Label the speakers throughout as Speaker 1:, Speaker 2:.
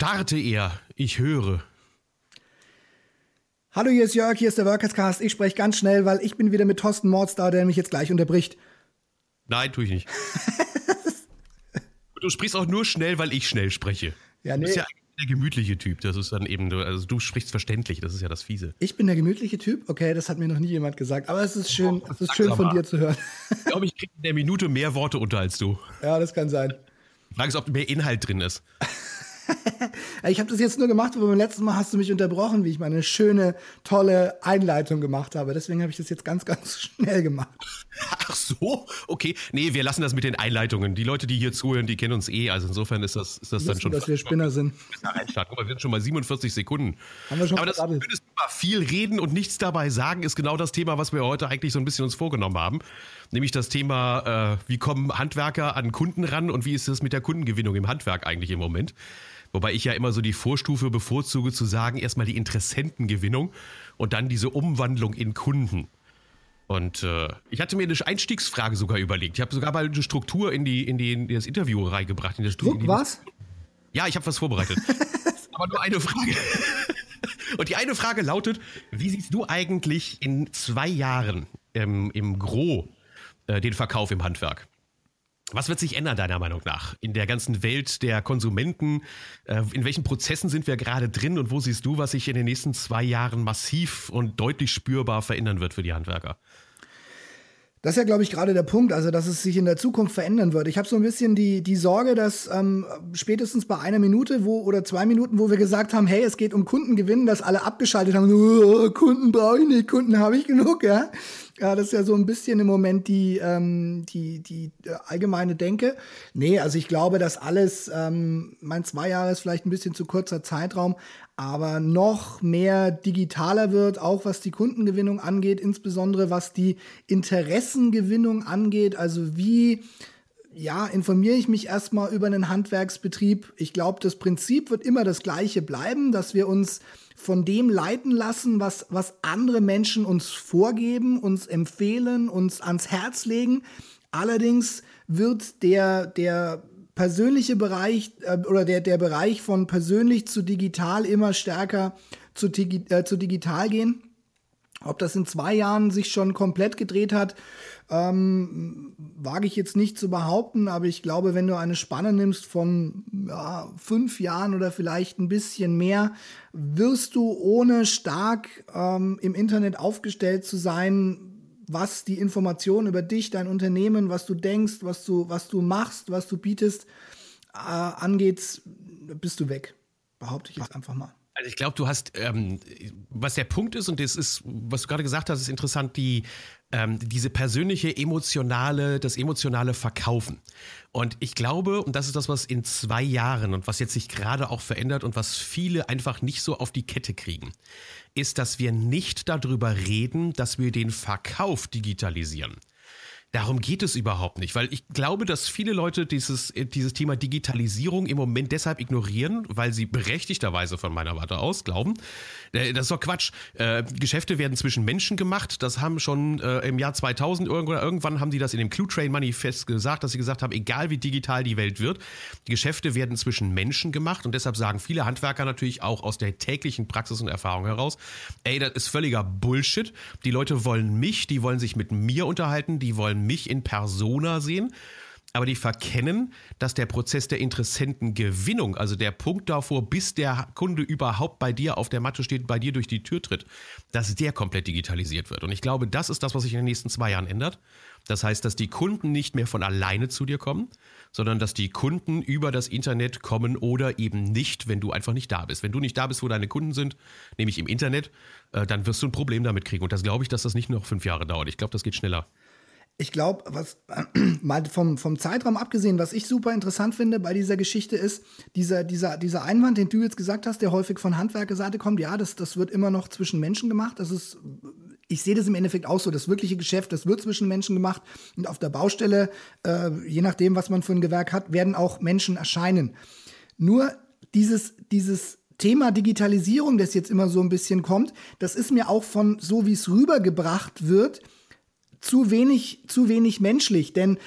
Speaker 1: Starte er, ich höre.
Speaker 2: Hallo, hier ist Jörg, hier ist der Workerscast. Ich spreche ganz schnell, weil ich bin wieder mit Thorsten Mords da, der mich jetzt gleich unterbricht.
Speaker 1: Nein, tue ich nicht. du sprichst auch nur schnell, weil ich schnell spreche. Ja, nee. Du bist ja der gemütliche Typ. Das ist dann eben, also du sprichst verständlich, das ist ja das Fiese.
Speaker 2: Ich bin der gemütliche Typ? Okay, das hat mir noch nie jemand gesagt. Aber es ist schön, oh, es ist schön von dir zu hören.
Speaker 1: Ich glaube, ich kriege in der Minute mehr Worte unter als du.
Speaker 2: Ja, das kann sein.
Speaker 1: Frage ist, ob mehr Inhalt drin ist.
Speaker 2: ich habe das jetzt nur gemacht, aber beim letzten Mal hast du mich unterbrochen, wie ich meine schöne, tolle Einleitung gemacht habe. Deswegen habe ich das jetzt ganz, ganz schnell gemacht.
Speaker 1: Ach so? Okay. Nee, wir lassen das mit den Einleitungen. Die Leute, die hier zuhören, die kennen uns eh. Also insofern ist das, ist das dann schon.
Speaker 2: dass wir Spinner sind.
Speaker 1: Guck mal, wir sind schon mal 47 Sekunden.
Speaker 2: Haben wir schon
Speaker 1: aber das würdest du mal viel reden und nichts dabei sagen, ist genau das Thema, was wir heute eigentlich so ein bisschen uns vorgenommen haben. Nämlich das Thema, äh, wie kommen Handwerker an Kunden ran und wie ist es mit der Kundengewinnung im Handwerk eigentlich im Moment? Wobei ich ja immer so die Vorstufe bevorzuge zu sagen, erstmal die Interessentengewinnung und dann diese Umwandlung in Kunden. Und äh, ich hatte mir eine Einstiegsfrage sogar überlegt. Ich habe sogar mal eine Struktur in, die, in, die, in das Interview reingebracht. In
Speaker 2: Struktur, in
Speaker 1: was? Ja, ich habe was vorbereitet. Aber nur eine Frage. Und die eine Frage lautet, wie siehst du eigentlich in zwei Jahren ähm, im Gro äh, den Verkauf im Handwerk? Was wird sich ändern, deiner Meinung nach, in der ganzen Welt der Konsumenten? Äh, in welchen Prozessen sind wir gerade drin und wo siehst du, was sich in den nächsten zwei Jahren massiv und deutlich spürbar verändern wird für die Handwerker?
Speaker 2: Das ist ja, glaube ich, gerade der Punkt, also dass es sich in der Zukunft verändern wird. Ich habe so ein bisschen die, die Sorge, dass ähm, spätestens bei einer Minute wo, oder zwei Minuten, wo wir gesagt haben, hey, es geht um Kundengewinn, dass alle abgeschaltet haben, oh, Kunden brauche ich nicht, Kunden habe ich genug, ja. Ja, das ist ja so ein bisschen im Moment die, ähm, die, die äh, allgemeine Denke. Nee, also ich glaube, dass alles, ähm, mein zwei Jahre ist vielleicht ein bisschen zu kurzer Zeitraum, aber noch mehr digitaler wird, auch was die Kundengewinnung angeht, insbesondere was die Interessengewinnung angeht. Also wie ja, informiere ich mich erstmal über einen Handwerksbetrieb. Ich glaube, das Prinzip wird immer das gleiche bleiben, dass wir uns von dem leiten lassen, was, was andere Menschen uns vorgeben, uns empfehlen, uns ans Herz legen. Allerdings wird der, der persönliche Bereich äh, oder der, der Bereich von persönlich zu digital immer stärker zu, äh, zu digital gehen. Ob das in zwei Jahren sich schon komplett gedreht hat, ähm, wage ich jetzt nicht zu behaupten, aber ich glaube, wenn du eine Spanne nimmst von ja, fünf Jahren oder vielleicht ein bisschen mehr, wirst du ohne stark ähm, im Internet aufgestellt zu sein, was die Informationen über dich, dein Unternehmen, was du denkst, was du, was du machst, was du bietest, äh, angeht, bist du weg. Behaupte ich jetzt einfach mal.
Speaker 1: Also ich glaube, du hast, ähm, was der Punkt ist, und das ist, was du gerade gesagt hast, ist interessant, die, ähm, diese persönliche, emotionale, das emotionale Verkaufen. Und ich glaube, und das ist das, was in zwei Jahren und was jetzt sich gerade auch verändert und was viele einfach nicht so auf die Kette kriegen, ist, dass wir nicht darüber reden, dass wir den Verkauf digitalisieren. Darum geht es überhaupt nicht, weil ich glaube, dass viele Leute dieses, dieses Thema Digitalisierung im Moment deshalb ignorieren, weil sie berechtigterweise von meiner Warte aus glauben, äh, das ist doch Quatsch. Äh, Geschäfte werden zwischen Menschen gemacht. Das haben schon äh, im Jahr 2000 oder irgendwann haben die das in dem Clue Train Manifest gesagt, dass sie gesagt haben, egal wie digital die Welt wird, die Geschäfte werden zwischen Menschen gemacht und deshalb sagen viele Handwerker natürlich auch aus der täglichen Praxis und Erfahrung heraus, ey, das ist völliger Bullshit. Die Leute wollen mich, die wollen sich mit mir unterhalten, die wollen mich in Persona sehen, aber die verkennen, dass der Prozess der Interessentengewinnung, also der Punkt davor, bis der Kunde überhaupt bei dir auf der Matte steht, bei dir durch die Tür tritt, dass der komplett digitalisiert wird. Und ich glaube, das ist das, was sich in den nächsten zwei Jahren ändert. Das heißt, dass die Kunden nicht mehr von alleine zu dir kommen, sondern dass die Kunden über das Internet kommen oder eben nicht, wenn du einfach nicht da bist. Wenn du nicht da bist, wo deine Kunden sind, nämlich im Internet, äh, dann wirst du ein Problem damit kriegen. Und das glaube ich, dass das nicht noch fünf Jahre dauert. Ich glaube, das geht schneller
Speaker 2: ich glaube, was mal vom, vom Zeitraum abgesehen, was ich super interessant finde bei dieser Geschichte ist, dieser, dieser, dieser Einwand, den du jetzt gesagt hast, der häufig von Handwerkerseite kommt, ja, das, das wird immer noch zwischen Menschen gemacht. Das ist, ich sehe das im Endeffekt auch so. Das wirkliche Geschäft, das wird zwischen Menschen gemacht. Und auf der Baustelle, äh, je nachdem, was man für ein Gewerk hat, werden auch Menschen erscheinen. Nur dieses, dieses Thema Digitalisierung, das jetzt immer so ein bisschen kommt, das ist mir auch von so, wie es rübergebracht wird, zu wenig, zu wenig menschlich, denn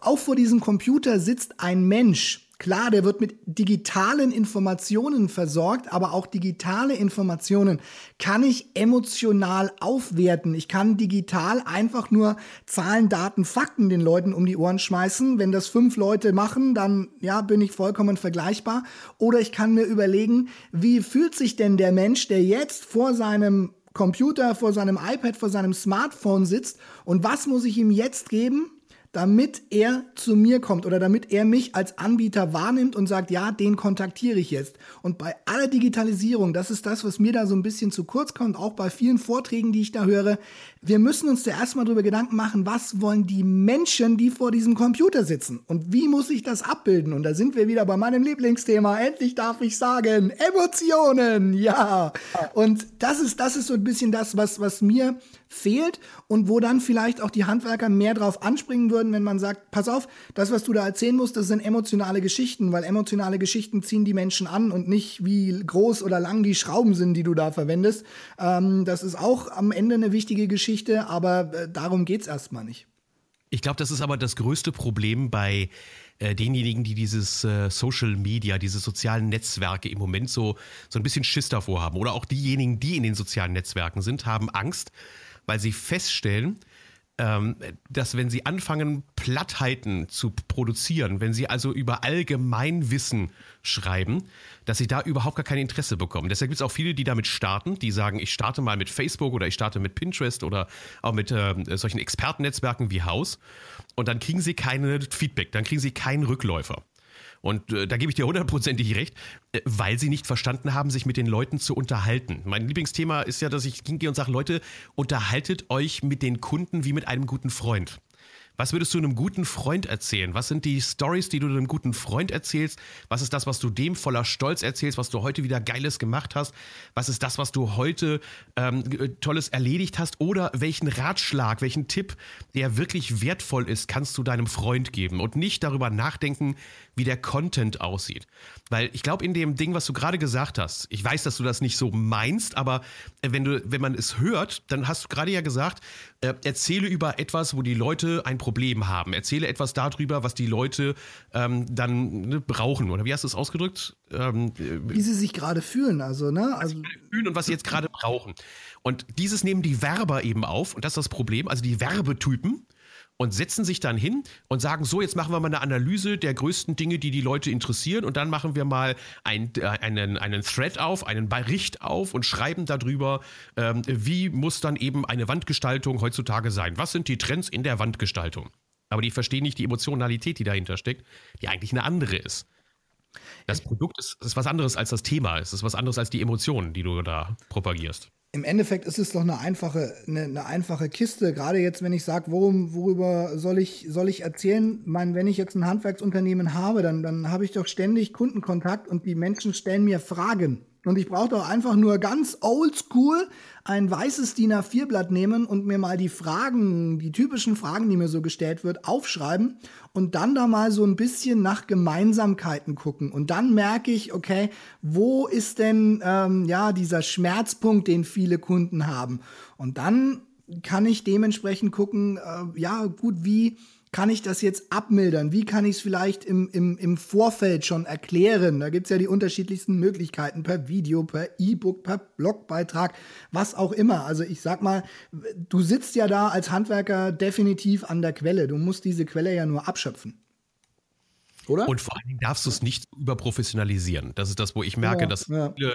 Speaker 2: auch vor diesem Computer sitzt ein Mensch Klar, der wird mit digitalen Informationen versorgt, aber auch digitale Informationen kann ich emotional aufwerten. Ich kann digital einfach nur Zahlen, Daten, Fakten den Leuten um die Ohren schmeißen. Wenn das fünf Leute machen, dann ja, bin ich vollkommen vergleichbar. Oder ich kann mir überlegen, wie fühlt sich denn der Mensch, der jetzt vor seinem Computer, vor seinem iPad, vor seinem Smartphone sitzt und was muss ich ihm jetzt geben, damit er zu mir kommt oder damit er mich als Anbieter wahrnimmt und sagt, ja, den kontaktiere ich jetzt. Und bei aller Digitalisierung, das ist das, was mir da so ein bisschen zu kurz kommt, auch bei vielen Vorträgen, die ich da höre, wir müssen uns da erstmal darüber Gedanken machen, was wollen die Menschen, die vor diesem Computer sitzen und wie muss ich das abbilden? Und da sind wir wieder bei meinem Lieblingsthema. Endlich darf ich sagen, Emotionen, ja. Und das ist, das ist so ein bisschen das, was, was mir fehlt und wo dann vielleicht auch die Handwerker mehr drauf anspringen würden, wenn man sagt, pass auf, das, was du da erzählen musst, das sind emotionale Geschichten, weil emotionale Geschichten ziehen die Menschen an und nicht wie groß oder lang die Schrauben sind, die du da verwendest. Ähm, das ist auch am Ende eine wichtige Geschichte, aber äh, darum geht es erstmal nicht.
Speaker 1: Ich glaube, das ist aber das größte Problem bei äh, denjenigen, die dieses äh, Social Media, diese sozialen Netzwerke im Moment so, so ein bisschen Schiss davor haben. Oder auch diejenigen, die in den sozialen Netzwerken sind, haben Angst, weil sie feststellen, ähm, dass wenn sie anfangen, Plattheiten zu produzieren, wenn sie also über Allgemeinwissen schreiben, dass sie da überhaupt gar kein Interesse bekommen. Deshalb gibt es auch viele, die damit starten, die sagen, ich starte mal mit Facebook oder ich starte mit Pinterest oder auch mit äh, solchen Expertennetzwerken wie Haus und dann kriegen sie keine Feedback, dann kriegen sie keinen Rückläufer. Und äh, da gebe ich dir hundertprozentig recht, äh, weil sie nicht verstanden haben, sich mit den Leuten zu unterhalten. Mein Lieblingsthema ist ja, dass ich hingehe und sage, Leute, unterhaltet euch mit den Kunden wie mit einem guten Freund. Was würdest du einem guten Freund erzählen? Was sind die Stories, die du einem guten Freund erzählst? Was ist das, was du dem voller Stolz erzählst, was du heute wieder Geiles gemacht hast? Was ist das, was du heute ähm, Tolles erledigt hast? Oder welchen Ratschlag, welchen Tipp, der wirklich wertvoll ist, kannst du deinem Freund geben und nicht darüber nachdenken, wie der Content aussieht. Weil ich glaube, in dem Ding, was du gerade gesagt hast, ich weiß, dass du das nicht so meinst, aber äh, wenn, du, wenn man es hört, dann hast du gerade ja gesagt, äh, erzähle über etwas, wo die Leute ein Problem haben. Erzähle etwas darüber, was die Leute ähm, dann ne, brauchen. Oder wie hast du es ausgedrückt? Ähm,
Speaker 2: wie sie sich gerade fühlen, also, ne? Also,
Speaker 1: fühlen und was sie jetzt gerade brauchen. Und dieses nehmen die Werber eben auf, und das ist das Problem, also die Werbetypen und setzen sich dann hin und sagen, so, jetzt machen wir mal eine Analyse der größten Dinge, die die Leute interessieren und dann machen wir mal ein, äh, einen, einen Thread auf, einen Bericht auf und schreiben darüber, ähm, wie muss dann eben eine Wandgestaltung heutzutage sein. Was sind die Trends in der Wandgestaltung? Aber die verstehen nicht die Emotionalität, die dahinter steckt, die eigentlich eine andere ist. Das Produkt ist, ist was anderes als das Thema, es ist was anderes als die Emotionen, die du da propagierst
Speaker 2: im Endeffekt ist es doch eine einfache, eine, eine einfache Kiste. Gerade jetzt, wenn ich sage, worüber soll ich, soll ich erzählen? Ich meine, wenn ich jetzt ein Handwerksunternehmen habe, dann, dann habe ich doch ständig Kundenkontakt und die Menschen stellen mir Fragen. Und ich brauche doch einfach nur ganz oldschool ein weißes DIN A4-Blatt nehmen und mir mal die Fragen, die typischen Fragen, die mir so gestellt wird, aufschreiben und dann da mal so ein bisschen nach Gemeinsamkeiten gucken. Und dann merke ich, okay, wo ist denn ähm, ja dieser Schmerzpunkt, den viele Kunden haben? Und dann kann ich dementsprechend gucken, äh, ja, gut, wie kann ich das jetzt abmildern? Wie kann ich es vielleicht im, im, im Vorfeld schon erklären? Da gibt es ja die unterschiedlichsten Möglichkeiten per Video, per E-Book, per Blogbeitrag, was auch immer. Also ich sag mal, du sitzt ja da als Handwerker definitiv an der Quelle. Du musst diese Quelle ja nur abschöpfen.
Speaker 1: Oder? Und vor allen Dingen darfst du es nicht überprofessionalisieren. Das ist das, wo ich merke, ja, dass ja. viele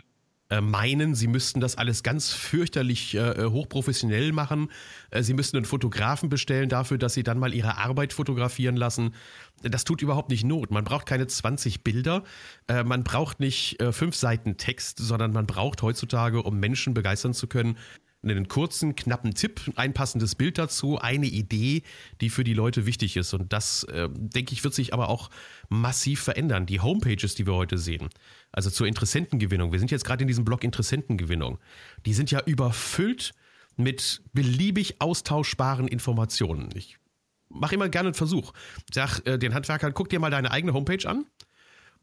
Speaker 1: meinen, sie müssten das alles ganz fürchterlich äh, äh, hochprofessionell machen. Äh, sie müssten einen Fotografen bestellen dafür, dass sie dann mal ihre Arbeit fotografieren lassen. Das tut überhaupt nicht Not. Man braucht keine 20 Bilder, äh, man braucht nicht äh, fünf Seiten Text, sondern man braucht heutzutage, um Menschen begeistern zu können, einen kurzen, knappen Tipp, ein passendes Bild dazu, eine Idee, die für die Leute wichtig ist. Und das, äh, denke ich, wird sich aber auch massiv verändern. Die Homepages, die wir heute sehen, also zur Interessentengewinnung, wir sind jetzt gerade in diesem Blog Interessentengewinnung, die sind ja überfüllt mit beliebig austauschbaren Informationen. Ich mache immer gerne einen Versuch. Sag äh, den Handwerkern, guck dir mal deine eigene Homepage an.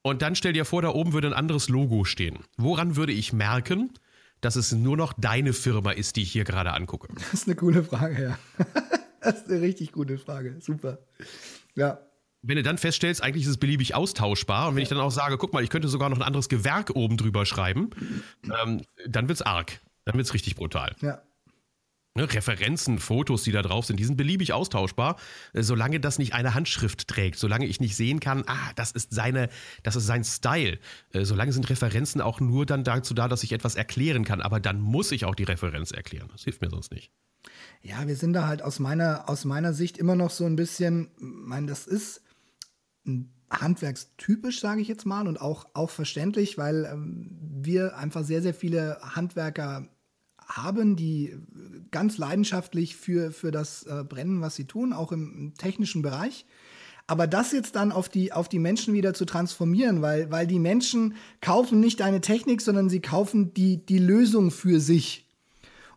Speaker 1: Und dann stell dir vor, da oben würde ein anderes Logo stehen. Woran würde ich merken, dass es nur noch deine Firma ist, die ich hier gerade angucke?
Speaker 2: Das ist eine coole Frage, ja. Das ist eine richtig gute Frage. Super. Ja.
Speaker 1: Wenn du dann feststellst, eigentlich ist es beliebig austauschbar und wenn ich dann auch sage, guck mal, ich könnte sogar noch ein anderes Gewerk oben drüber schreiben, ähm, dann wird's arg. Dann wird's richtig brutal.
Speaker 2: Ja.
Speaker 1: Ne, Referenzen, Fotos, die da drauf sind, die sind beliebig austauschbar, äh, solange das nicht eine Handschrift trägt, solange ich nicht sehen kann, ah, das ist seine, das ist sein Style. Äh, solange sind Referenzen auch nur dann dazu da, dass ich etwas erklären kann, aber dann muss ich auch die Referenz erklären. Das hilft mir sonst nicht.
Speaker 2: Ja, wir sind da halt aus meiner, aus meiner Sicht immer noch so ein bisschen, ich meine, das ist handwerkstypisch, sage ich jetzt mal, und auch, auch verständlich, weil ähm, wir einfach sehr, sehr viele Handwerker haben, die ganz leidenschaftlich für, für das äh, brennen, was sie tun, auch im, im, technischen Bereich. Aber das jetzt dann auf die, auf die Menschen wieder zu transformieren, weil, weil die Menschen kaufen nicht eine Technik, sondern sie kaufen die, die Lösung für sich.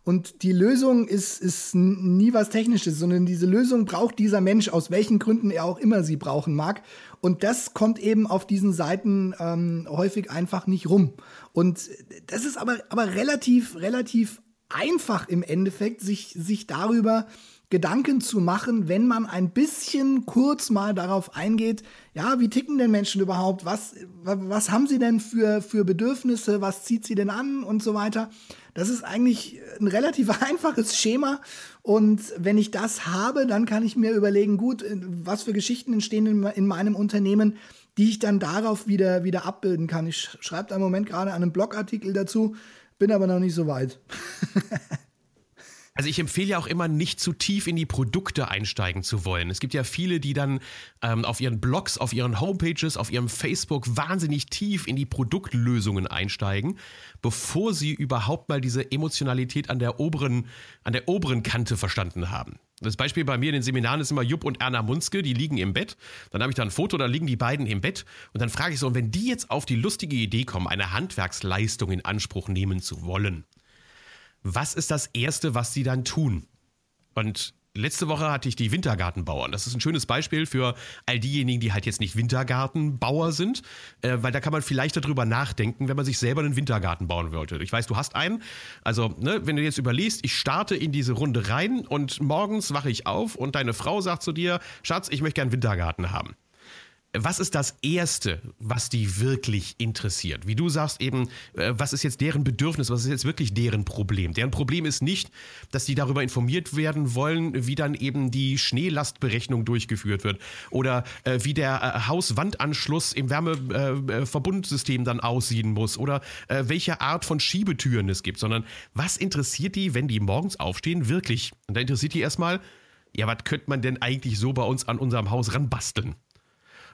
Speaker 2: Und die Lösung ist, ist nie was Technisches, sondern diese Lösung braucht dieser Mensch, aus welchen Gründen er auch immer sie brauchen mag. Und das kommt eben auf diesen Seiten ähm, häufig einfach nicht rum. Und das ist aber, aber relativ, relativ einfach im Endeffekt, sich, sich darüber Gedanken zu machen, wenn man ein bisschen kurz mal darauf eingeht, ja, wie ticken denn Menschen überhaupt? Was, was haben sie denn für, für Bedürfnisse? Was zieht sie denn an und so weiter? Das ist eigentlich ein relativ einfaches Schema. Und wenn ich das habe, dann kann ich mir überlegen, gut, was für Geschichten entstehen in, in meinem Unternehmen, die ich dann darauf wieder, wieder abbilden kann. Ich schreibe da im Moment gerade einen Blogartikel dazu, bin aber noch nicht so weit.
Speaker 1: Also ich empfehle ja auch immer nicht zu tief in die Produkte einsteigen zu wollen. Es gibt ja viele, die dann ähm, auf ihren Blogs, auf ihren Homepages, auf ihrem Facebook wahnsinnig tief in die Produktlösungen einsteigen, bevor sie überhaupt mal diese Emotionalität an der oberen, an der oberen Kante verstanden haben. Das Beispiel bei mir in den Seminaren ist immer Jupp und Erna Munzke, die liegen im Bett. Dann habe ich da ein Foto, da liegen die beiden im Bett. Und dann frage ich so, und wenn die jetzt auf die lustige Idee kommen, eine Handwerksleistung in Anspruch nehmen zu wollen, was ist das Erste, was sie dann tun? Und letzte Woche hatte ich die Wintergartenbauern. Das ist ein schönes Beispiel für all diejenigen, die halt jetzt nicht Wintergartenbauer sind, äh, weil da kann man vielleicht darüber nachdenken, wenn man sich selber einen Wintergarten bauen wollte. Ich weiß, du hast einen. Also, ne, wenn du jetzt überlegst, ich starte in diese Runde rein und morgens wache ich auf und deine Frau sagt zu dir, Schatz, ich möchte gern einen Wintergarten haben was ist das Erste, was die wirklich interessiert? Wie du sagst eben, äh, was ist jetzt deren Bedürfnis, was ist jetzt wirklich deren Problem? Deren Problem ist nicht, dass die darüber informiert werden wollen, wie dann eben die Schneelastberechnung durchgeführt wird oder äh, wie der äh, Hauswandanschluss im Wärmeverbundsystem äh, dann aussehen muss oder äh, welche Art von Schiebetüren es gibt, sondern was interessiert die, wenn die morgens aufstehen, wirklich? Und da interessiert die erstmal, ja, was könnte man denn eigentlich so bei uns an unserem Haus ranbasteln?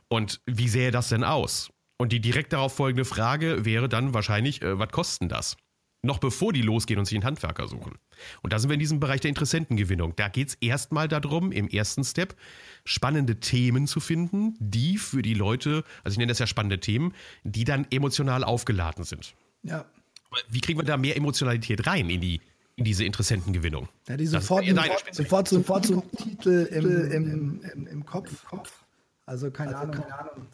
Speaker 1: Und wie sähe das denn aus? Und die direkt darauf folgende Frage wäre dann wahrscheinlich, äh, was kosten das? Noch bevor die losgehen und sich einen Handwerker suchen. Und da sind wir in diesem Bereich der Interessentengewinnung. Da geht es erstmal darum, im ersten Step spannende Themen zu finden, die für die Leute, also ich nenne das ja spannende Themen, die dann emotional aufgeladen sind.
Speaker 2: Ja.
Speaker 1: Wie kriegen wir da mehr Emotionalität rein in die in diese Interessentengewinnung?
Speaker 2: Ja, die sofort, sofort, sofort, sofort so Titel im, im, im, im Kopf. Kopf. Also keine, also, Ahnung, keine Ahnung.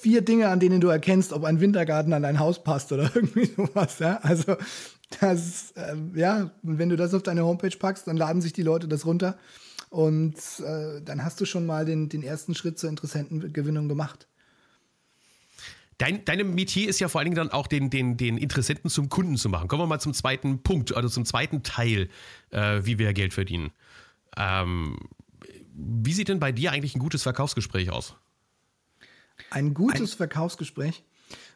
Speaker 2: Vier Dinge, an denen du erkennst, ob ein Wintergarten an dein Haus passt oder irgendwie sowas. Ja? Also das, äh, ja, und wenn du das auf deine Homepage packst, dann laden sich die Leute das runter. Und äh, dann hast du schon mal den, den ersten Schritt zur Interessentengewinnung gemacht.
Speaker 1: Dein, deine Metier ist ja vor allen Dingen dann auch den, den, den Interessenten zum Kunden zu machen. Kommen wir mal zum zweiten Punkt, also zum zweiten Teil, äh, wie wir Geld verdienen. Ähm, wie sieht denn bei dir eigentlich ein gutes Verkaufsgespräch aus?
Speaker 2: Ein gutes ein Verkaufsgespräch?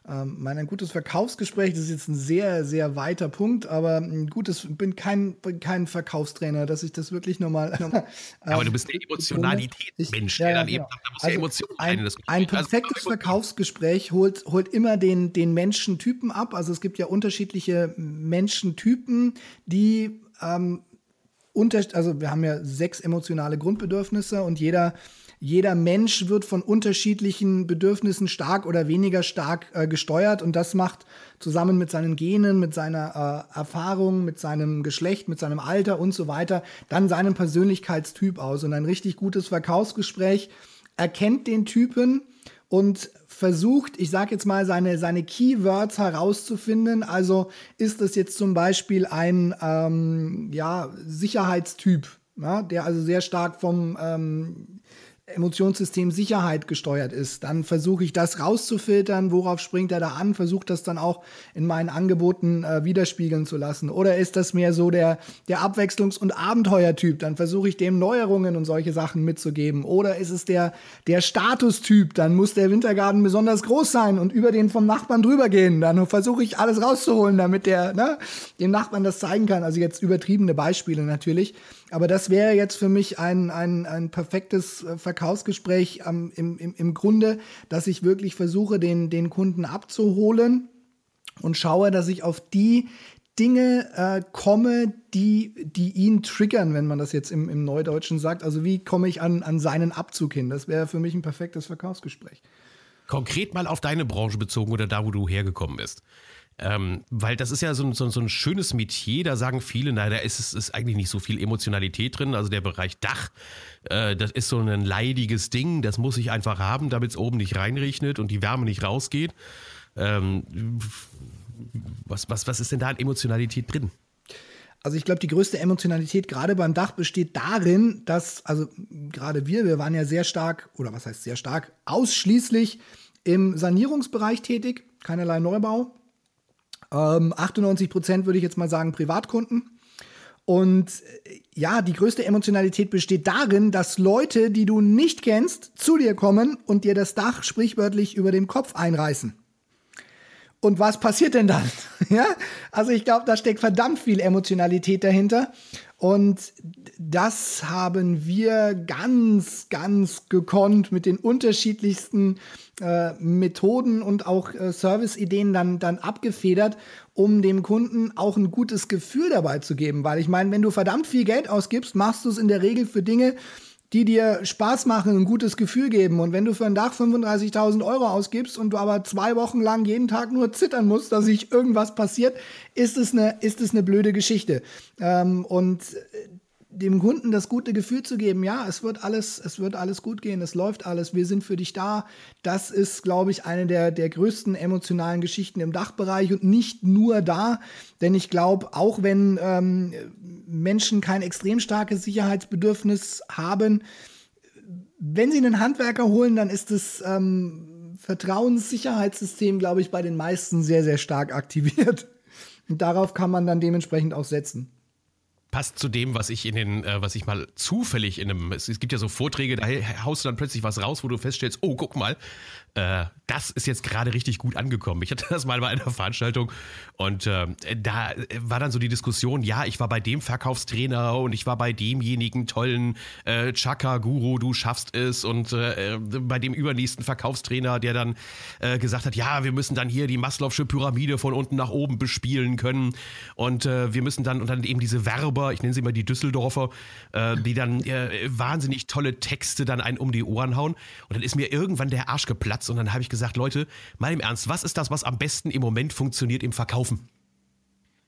Speaker 2: Ähm, mein ein gutes Verkaufsgespräch, das ist jetzt ein sehr, sehr weiter Punkt, aber ein gutes, bin kein, bin kein Verkaufstrainer, dass ich das wirklich nochmal.
Speaker 1: Ähm, aber du bist der Emotionalitätsmensch,
Speaker 2: der dann eben sagt, da muss also Emotionen ein, rein. Ein also perfektes Verkaufsgespräch holt, holt immer den, den Menschentypen ab. Also es gibt ja unterschiedliche Menschentypen, die ähm, unter, also wir haben ja sechs emotionale Grundbedürfnisse und jeder, jeder Mensch wird von unterschiedlichen Bedürfnissen stark oder weniger stark äh, gesteuert und das macht zusammen mit seinen Genen, mit seiner äh, Erfahrung, mit seinem Geschlecht, mit seinem Alter und so weiter dann seinen Persönlichkeitstyp aus. Und ein richtig gutes Verkaufsgespräch erkennt den Typen und versucht, ich sage jetzt mal, seine, seine Keywords herauszufinden. Also ist es jetzt zum Beispiel ein ähm, ja, Sicherheitstyp, ja, der also sehr stark vom, ähm, Emotionssystem Sicherheit gesteuert ist, dann versuche ich das rauszufiltern, worauf springt er da an, versuche das dann auch in meinen Angeboten äh, widerspiegeln zu lassen. Oder ist das mehr so der, der Abwechslungs- und Abenteuertyp, dann versuche ich dem Neuerungen und solche Sachen mitzugeben. Oder ist es der, der Statustyp, dann muss der Wintergarten besonders groß sein und über den vom Nachbarn drüber gehen. Dann versuche ich alles rauszuholen, damit der ne, dem Nachbarn das zeigen kann. Also jetzt übertriebene Beispiele natürlich. Aber das wäre jetzt für mich ein, ein, ein perfektes äh, Verkaufsgespräch ähm, im, im, im Grunde, dass ich wirklich versuche, den, den Kunden abzuholen und schaue, dass ich auf die Dinge äh, komme, die, die ihn triggern, wenn man das jetzt im, im Neudeutschen sagt. Also wie komme ich an, an seinen Abzug hin? Das wäre für mich ein perfektes Verkaufsgespräch.
Speaker 1: Konkret mal auf deine Branche bezogen oder da, wo du hergekommen bist. Ähm, weil das ist ja so, so, so, ein schönes Metier, da sagen viele, naja, da ist, ist eigentlich nicht so viel Emotionalität drin. Also der Bereich Dach, äh, das ist so ein leidiges Ding, das muss ich einfach haben, damit es oben nicht reinregnet und die Wärme nicht rausgeht. Ähm, was, was, was ist denn da an Emotionalität drin?
Speaker 2: Also ich glaube, die größte Emotionalität gerade beim Dach besteht darin, dass, also gerade wir, wir waren ja sehr stark, oder was heißt sehr stark, ausschließlich im Sanierungsbereich tätig, keinerlei Neubau. Ähm, 98 Prozent würde ich jetzt mal sagen Privatkunden. Und äh, ja, die größte Emotionalität besteht darin, dass Leute, die du nicht kennst, zu dir kommen und dir das Dach sprichwörtlich über den Kopf einreißen. Und was passiert denn dann? ja, also ich glaube, da steckt verdammt viel Emotionalität dahinter. Und das haben wir ganz, ganz gekonnt mit den unterschiedlichsten äh, Methoden und auch äh, Serviceideen dann, dann abgefedert, um dem Kunden auch ein gutes Gefühl dabei zu geben. Weil ich meine, wenn du verdammt viel Geld ausgibst, machst du es in der Regel für Dinge, die dir Spaß machen, ein gutes Gefühl geben. Und wenn du für ein Dach 35.000 Euro ausgibst und du aber zwei Wochen lang jeden Tag nur zittern musst, dass sich irgendwas passiert, ist es eine, ist es eine blöde Geschichte. Ähm, und dem Kunden das gute Gefühl zu geben, ja, es wird alles, es wird alles gut gehen, es läuft alles, wir sind für dich da. Das ist, glaube ich, eine der, der größten emotionalen Geschichten im Dachbereich und nicht nur da, denn ich glaube, auch wenn ähm, Menschen kein extrem starkes Sicherheitsbedürfnis haben, wenn sie einen Handwerker holen, dann ist das ähm, Vertrauenssicherheitssystem, glaube ich, bei den meisten sehr, sehr stark aktiviert. Und darauf kann man dann dementsprechend auch setzen
Speaker 1: passt zu dem, was ich in den, äh, was ich mal zufällig in einem, es, es, gibt ja so Vorträge, da haust du dann plötzlich was raus, wo du feststellst, oh, guck mal, äh, das ist jetzt gerade richtig gut angekommen. Ich hatte das mal bei einer Veranstaltung und äh, da war dann so die Diskussion, ja, ich war bei dem Verkaufstrainer und ich war bei demjenigen tollen äh, Chaka-Guru, du schaffst es und äh, bei dem übernächsten Verkaufstrainer, der dann äh, gesagt hat, ja, wir müssen dann hier die Maslow'sche Pyramide von unten nach oben bespielen können und äh, wir müssen dann und dann eben diese Werber, ich nenne sie mal die Düsseldorfer, äh, die dann äh, wahnsinnig tolle Texte dann einen um die Ohren hauen und dann ist mir irgendwann der Arsch geplatzt Platz und dann habe ich gesagt, Leute, mal im Ernst, was ist das, was am besten im Moment funktioniert im Verkaufen?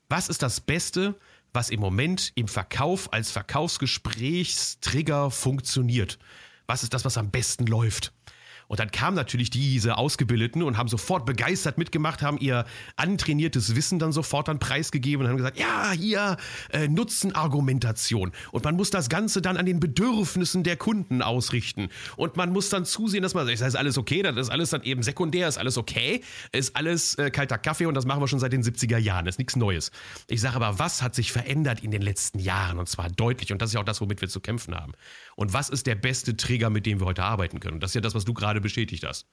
Speaker 1: Was ist das Beste, was im Moment im Verkauf als Verkaufsgesprächstrigger funktioniert? Was ist das, was am besten läuft? Und dann kamen natürlich diese Ausgebildeten und haben sofort begeistert mitgemacht, haben ihr antrainiertes Wissen dann sofort dann preisgegeben und haben gesagt, ja, hier äh, Nutzenargumentation. Und man muss das Ganze dann an den Bedürfnissen der Kunden ausrichten. Und man muss dann zusehen, dass man, ist das alles okay, das ist alles dann eben sekundär, ist alles okay, ist alles äh, kalter Kaffee und das machen wir schon seit den 70er Jahren, ist nichts Neues. Ich sage aber, was hat sich verändert in den letzten Jahren? Und zwar deutlich. Und das ist ja auch das, womit wir zu kämpfen haben. Und was ist der beste Trigger, mit dem wir heute arbeiten können? Und das ist ja das, was du gerade bestätigt hast.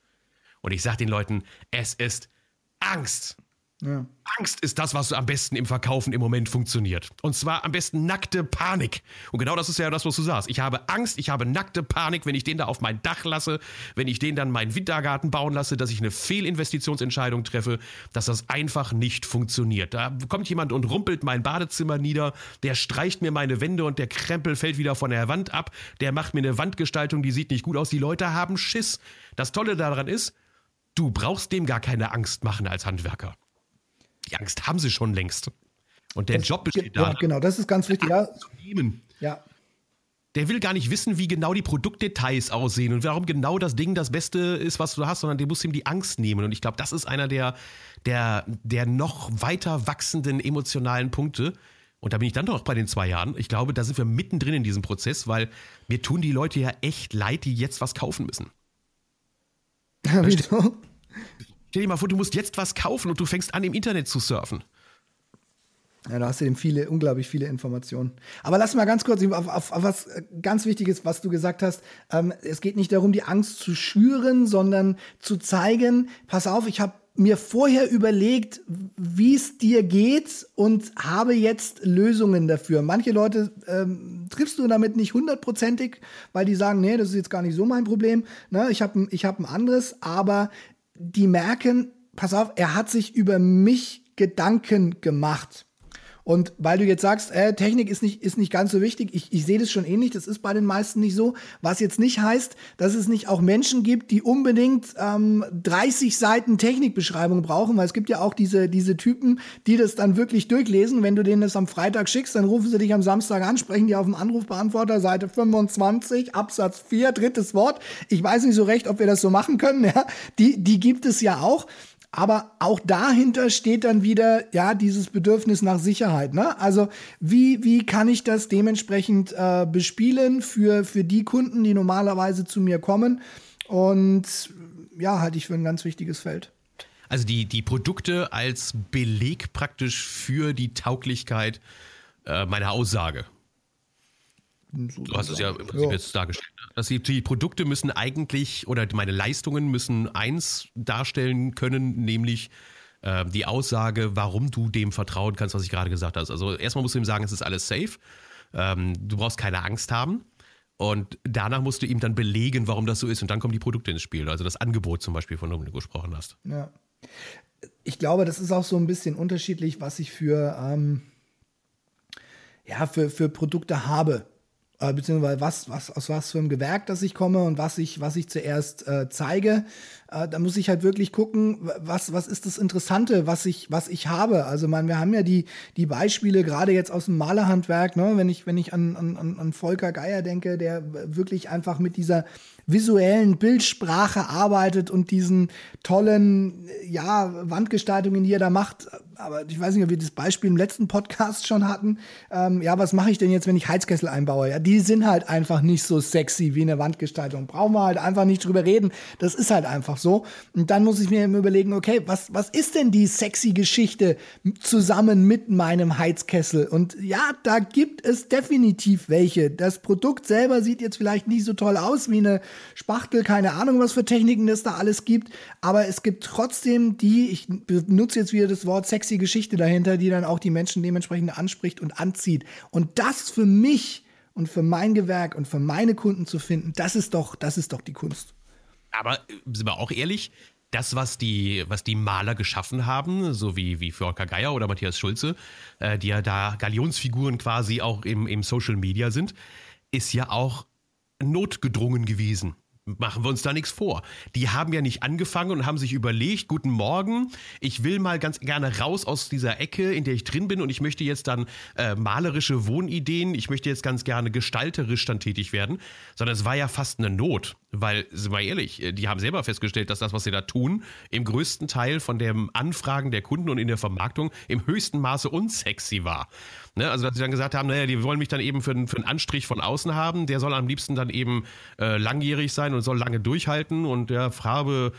Speaker 1: Und ich sage den Leuten, es ist Angst. Ja. Angst ist das, was am besten im Verkaufen im Moment funktioniert. Und zwar am besten nackte Panik. Und genau das ist ja das, was du sagst. Ich habe Angst, ich habe nackte Panik, wenn ich den da auf mein Dach lasse, wenn ich den dann meinen Wintergarten bauen lasse, dass ich eine Fehlinvestitionsentscheidung treffe, dass das einfach nicht funktioniert. Da kommt jemand und rumpelt mein Badezimmer nieder, der streicht mir meine Wände und der Krempel fällt wieder von der Wand ab, der macht mir eine Wandgestaltung, die sieht nicht gut aus. Die Leute haben Schiss. Das Tolle daran ist, du brauchst dem gar keine Angst machen als Handwerker. Die Angst haben sie schon längst. Und der das, Job besteht ja,
Speaker 2: da. Genau, das ist ganz wichtig. Ja.
Speaker 1: Ja. Der will gar nicht wissen, wie genau die Produktdetails aussehen und warum genau das Ding das Beste ist, was du hast, sondern der muss ihm die Angst nehmen. Und ich glaube, das ist einer der, der, der noch weiter wachsenden emotionalen Punkte. Und da bin ich dann doch bei den zwei Jahren. Ich glaube, da sind wir mittendrin in diesem Prozess, weil mir tun die Leute ja echt leid, die jetzt was kaufen müssen. Ja? Stell dir mal vor, du musst jetzt was kaufen und du fängst an, im Internet zu surfen.
Speaker 2: Ja, da hast du eben viele, unglaublich viele Informationen. Aber lass mal ganz kurz auf, auf, auf was äh, ganz Wichtiges, was du gesagt hast. Ähm, es geht nicht darum, die Angst zu schüren, sondern zu zeigen, pass auf, ich habe mir vorher überlegt, wie es dir geht und habe jetzt Lösungen dafür. Manche Leute ähm, triffst du damit nicht hundertprozentig, weil die sagen, nee, das ist jetzt gar nicht so mein Problem. Ne, ich habe ich hab ein anderes, aber die merken, pass auf, er hat sich über mich Gedanken gemacht. Und weil du jetzt sagst, äh, Technik ist nicht, ist nicht ganz so wichtig, ich, ich sehe das schon ähnlich, das ist bei den meisten nicht so. Was jetzt nicht heißt, dass es nicht auch Menschen gibt, die unbedingt ähm, 30 Seiten Technikbeschreibung brauchen, weil es gibt ja auch diese, diese Typen, die das dann wirklich durchlesen. Wenn du denen das am Freitag schickst, dann rufen sie dich am Samstag an, sprechen die auf dem Anrufbeantworter, Seite 25, Absatz 4, drittes Wort. Ich weiß nicht so recht, ob wir das so machen können. Ja? Die, die gibt es ja auch. Aber auch dahinter steht dann wieder, ja, dieses Bedürfnis nach Sicherheit. Ne? Also wie, wie kann ich das dementsprechend äh, bespielen für, für die Kunden, die normalerweise zu mir kommen? Und ja, halte ich für ein ganz wichtiges Feld.
Speaker 1: Also die, die Produkte als Beleg praktisch für die Tauglichkeit äh, meiner Aussage. So du hast es ja im Prinzip ja. jetzt dargestellt. Ne? Dass die, die, Produkte müssen eigentlich oder meine Leistungen müssen eins darstellen können, nämlich äh, die Aussage, warum du dem vertrauen kannst, was ich gerade gesagt habe. Also erstmal musst du ihm sagen, es ist alles safe. Ähm, du brauchst keine Angst haben. Und danach musst du ihm dann belegen, warum das so ist. Und dann kommen die Produkte ins Spiel. Also das Angebot zum Beispiel, von dem du gesprochen hast.
Speaker 2: Ja. Ich glaube, das ist auch so ein bisschen unterschiedlich, was ich für, ähm, ja, für, für Produkte habe äh, beziehungsweise was, was, aus was für einem Gewerk das ich komme und was ich, was ich zuerst äh, zeige. Äh, da muss ich halt wirklich gucken, was, was ist das Interessante, was ich, was ich habe. Also man, wir haben ja die, die Beispiele gerade jetzt aus dem Malerhandwerk, ne? wenn ich, wenn ich an, an, an Volker Geier denke, der wirklich einfach mit dieser visuellen Bildsprache arbeitet und diesen tollen, ja, Wandgestaltungen, die er da macht. Aber ich weiß nicht, ob wir das Beispiel im letzten Podcast schon hatten. Ähm, ja, was mache ich denn jetzt, wenn ich Heizkessel einbaue? Ja, die sind halt einfach nicht so sexy wie eine Wandgestaltung. Brauchen wir halt einfach nicht drüber reden. Das ist halt einfach so. Und dann muss ich mir überlegen, okay, was, was ist denn die sexy Geschichte zusammen mit meinem Heizkessel? Und ja, da gibt es definitiv welche. Das Produkt selber sieht jetzt vielleicht nicht so toll aus wie eine Spachtel, keine Ahnung, was für Techniken es da alles gibt. Aber es gibt trotzdem die, ich benutze jetzt wieder das Wort sexy Geschichte dahinter, die dann auch die Menschen dementsprechend anspricht und anzieht. Und das für mich und für mein Gewerk und für meine Kunden zu finden, das ist doch, das ist doch die Kunst.
Speaker 1: Aber sind wir auch ehrlich, das, was die, was die Maler geschaffen haben, so wie, wie Volker Geier oder Matthias Schulze, äh, die ja da Galionsfiguren quasi auch im, im Social Media sind, ist ja auch notgedrungen gewesen. Machen wir uns da nichts vor. Die haben ja nicht angefangen und haben sich überlegt, guten Morgen, ich will mal ganz gerne raus aus dieser Ecke, in der ich drin bin und ich möchte jetzt dann äh, malerische Wohnideen, ich möchte jetzt ganz gerne gestalterisch dann tätig werden, sondern es war ja fast eine Not, weil, sind wir ehrlich, äh, die haben selber festgestellt, dass das, was sie da tun, im größten Teil von dem Anfragen der Kunden und in der Vermarktung im höchsten Maße unsexy war. Ne? Also, dass sie dann gesagt haben, naja, die wollen mich dann eben für, für einen Anstrich von außen haben, der soll am liebsten dann eben äh, langjährig sein und soll lange durchhalten und der Farbe,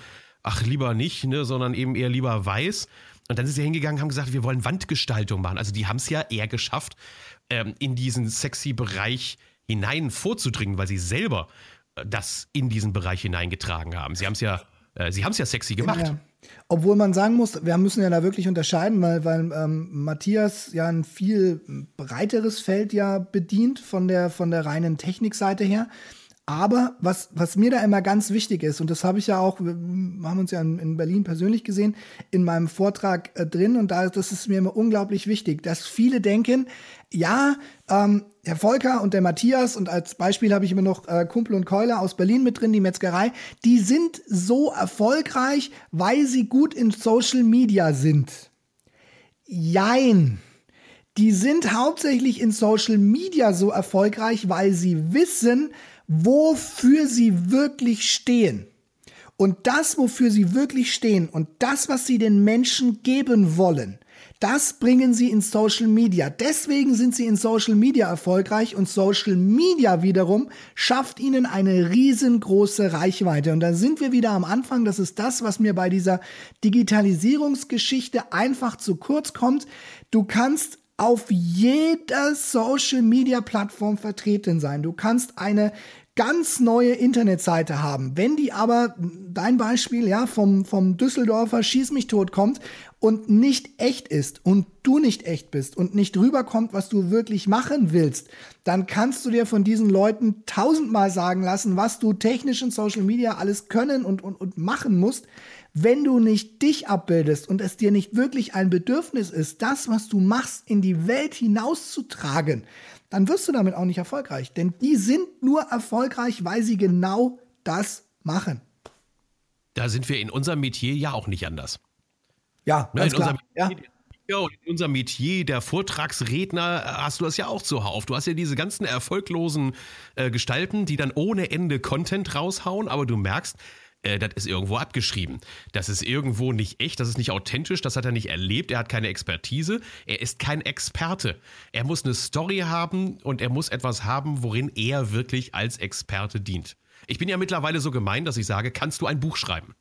Speaker 1: ach, lieber nicht, ne, sondern eben eher lieber weiß. Und dann sind sie hingegangen und haben gesagt, wir wollen Wandgestaltung machen. Also die haben es ja eher geschafft, ähm, in diesen sexy Bereich hinein vorzudringen, weil sie selber das in diesen Bereich hineingetragen haben. Sie haben es ja, äh, sie haben es ja sexy gemacht. Ja.
Speaker 2: Obwohl man sagen muss, wir müssen ja da wirklich unterscheiden, weil, weil ähm, Matthias ja ein viel breiteres Feld ja bedient von der, von der reinen Technikseite her. Aber was, was mir da immer ganz wichtig ist, und das habe ich ja auch, wir haben uns ja in, in Berlin persönlich gesehen, in meinem Vortrag äh, drin, und da das ist mir immer unglaublich wichtig, dass viele denken, ja, ähm, der Volker und der Matthias, und als Beispiel habe ich immer noch äh, Kumpel und Keule aus Berlin mit drin, die Metzgerei, die sind so erfolgreich, weil sie gut in Social Media sind. Jein. Die sind hauptsächlich in Social Media so erfolgreich, weil sie wissen, wofür sie wirklich stehen. Und das, wofür sie wirklich stehen und das, was sie den Menschen geben wollen, Das bringen sie in Social Media. Deswegen sind sie in Social Media erfolgreich und Social Media wiederum schafft ihnen eine riesengroße Reichweite. Und da sind wir wieder am Anfang. Das ist das, was mir bei dieser Digitalisierungsgeschichte einfach zu kurz kommt. Du kannst auf jeder Social Media Plattform vertreten sein. Du kannst eine ganz neue Internetseite haben. Wenn die aber, dein Beispiel, ja, vom, vom Düsseldorfer Schieß mich tot kommt und nicht echt ist und du nicht echt bist und nicht rüberkommt, was du wirklich machen willst, dann kannst du dir von diesen Leuten tausendmal sagen lassen, was du technisch in Social Media alles können und, und, und machen musst. Wenn du nicht dich abbildest und es dir nicht wirklich ein Bedürfnis ist, das, was du machst, in die Welt hinauszutragen, dann wirst du damit auch nicht erfolgreich. Denn die sind nur erfolgreich, weil sie genau das machen.
Speaker 1: Da sind wir in unserem Metier ja auch nicht anders.
Speaker 2: Ja,
Speaker 1: ne, ganz in klar. ja. Ja, und in unserem Metier der Vortragsredner hast du das ja auch zuhauf. Du hast ja diese ganzen erfolglosen äh, Gestalten, die dann ohne Ende Content raushauen, aber du merkst, äh, das ist irgendwo abgeschrieben. Das ist irgendwo nicht echt, das ist nicht authentisch, das hat er nicht erlebt, er hat keine Expertise, er ist kein Experte. Er muss eine Story haben und er muss etwas haben, worin er wirklich als Experte dient. Ich bin ja mittlerweile so gemein, dass ich sage, kannst du ein Buch schreiben?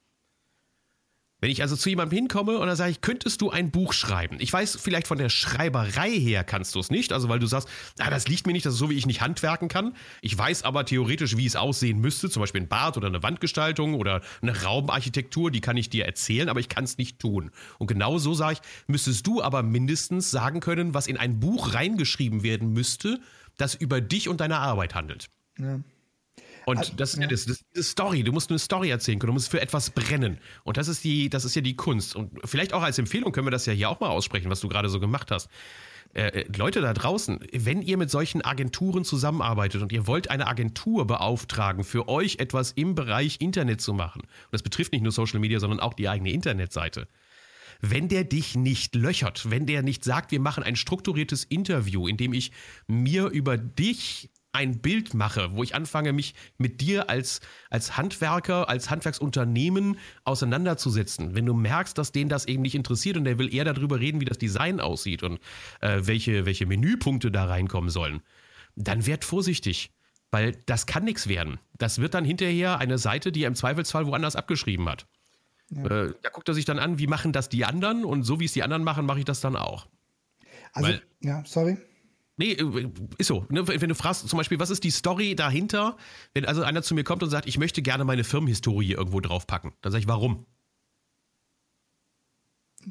Speaker 1: Wenn ich also zu jemandem hinkomme und dann sage ich, könntest du ein Buch schreiben? Ich weiß, vielleicht von der Schreiberei her kannst du es nicht, also weil du sagst, ah, das liegt mir nicht, das ist so, wie ich nicht handwerken kann. Ich weiß aber theoretisch, wie es aussehen müsste, zum Beispiel ein Bad oder eine Wandgestaltung oder eine Raumarchitektur, die kann ich dir erzählen, aber ich kann es nicht tun. Und genau so sage ich, müsstest du aber mindestens sagen können, was in ein Buch reingeschrieben werden müsste, das über dich und deine Arbeit handelt. Ja. Und also, das ist ja, das, das, diese Story. Du musst eine Story erzählen können, du musst für etwas brennen. Und das ist die, das ist ja die Kunst. Und vielleicht auch als Empfehlung können wir das ja hier auch mal aussprechen, was du gerade so gemacht hast. Äh, äh, Leute da draußen, wenn ihr mit solchen Agenturen zusammenarbeitet und ihr wollt eine Agentur beauftragen, für euch etwas im Bereich Internet zu machen, und das betrifft nicht nur Social Media, sondern auch die eigene Internetseite, wenn der dich nicht löchert, wenn der nicht sagt, wir machen ein strukturiertes Interview, in dem ich mir über dich ein Bild mache, wo ich anfange, mich mit dir als, als Handwerker, als Handwerksunternehmen auseinanderzusetzen. Wenn du merkst, dass den das eben nicht interessiert und der will eher darüber reden, wie das Design aussieht und äh, welche, welche Menüpunkte da reinkommen sollen, dann werd vorsichtig. Weil das kann nichts werden. Das wird dann hinterher eine Seite, die er im Zweifelsfall woanders abgeschrieben hat. Ja. Äh, da guckt er sich dann an, wie machen das die anderen und so wie es die anderen machen, mache ich das dann auch.
Speaker 2: Also, Weil, ja, sorry.
Speaker 1: Nee, äh, ist so. Ne? Wenn du fragst, zum Beispiel, was ist die Story dahinter, wenn also einer zu mir kommt und sagt, ich möchte gerne meine Firmenhistorie irgendwo draufpacken, dann sage ich, warum?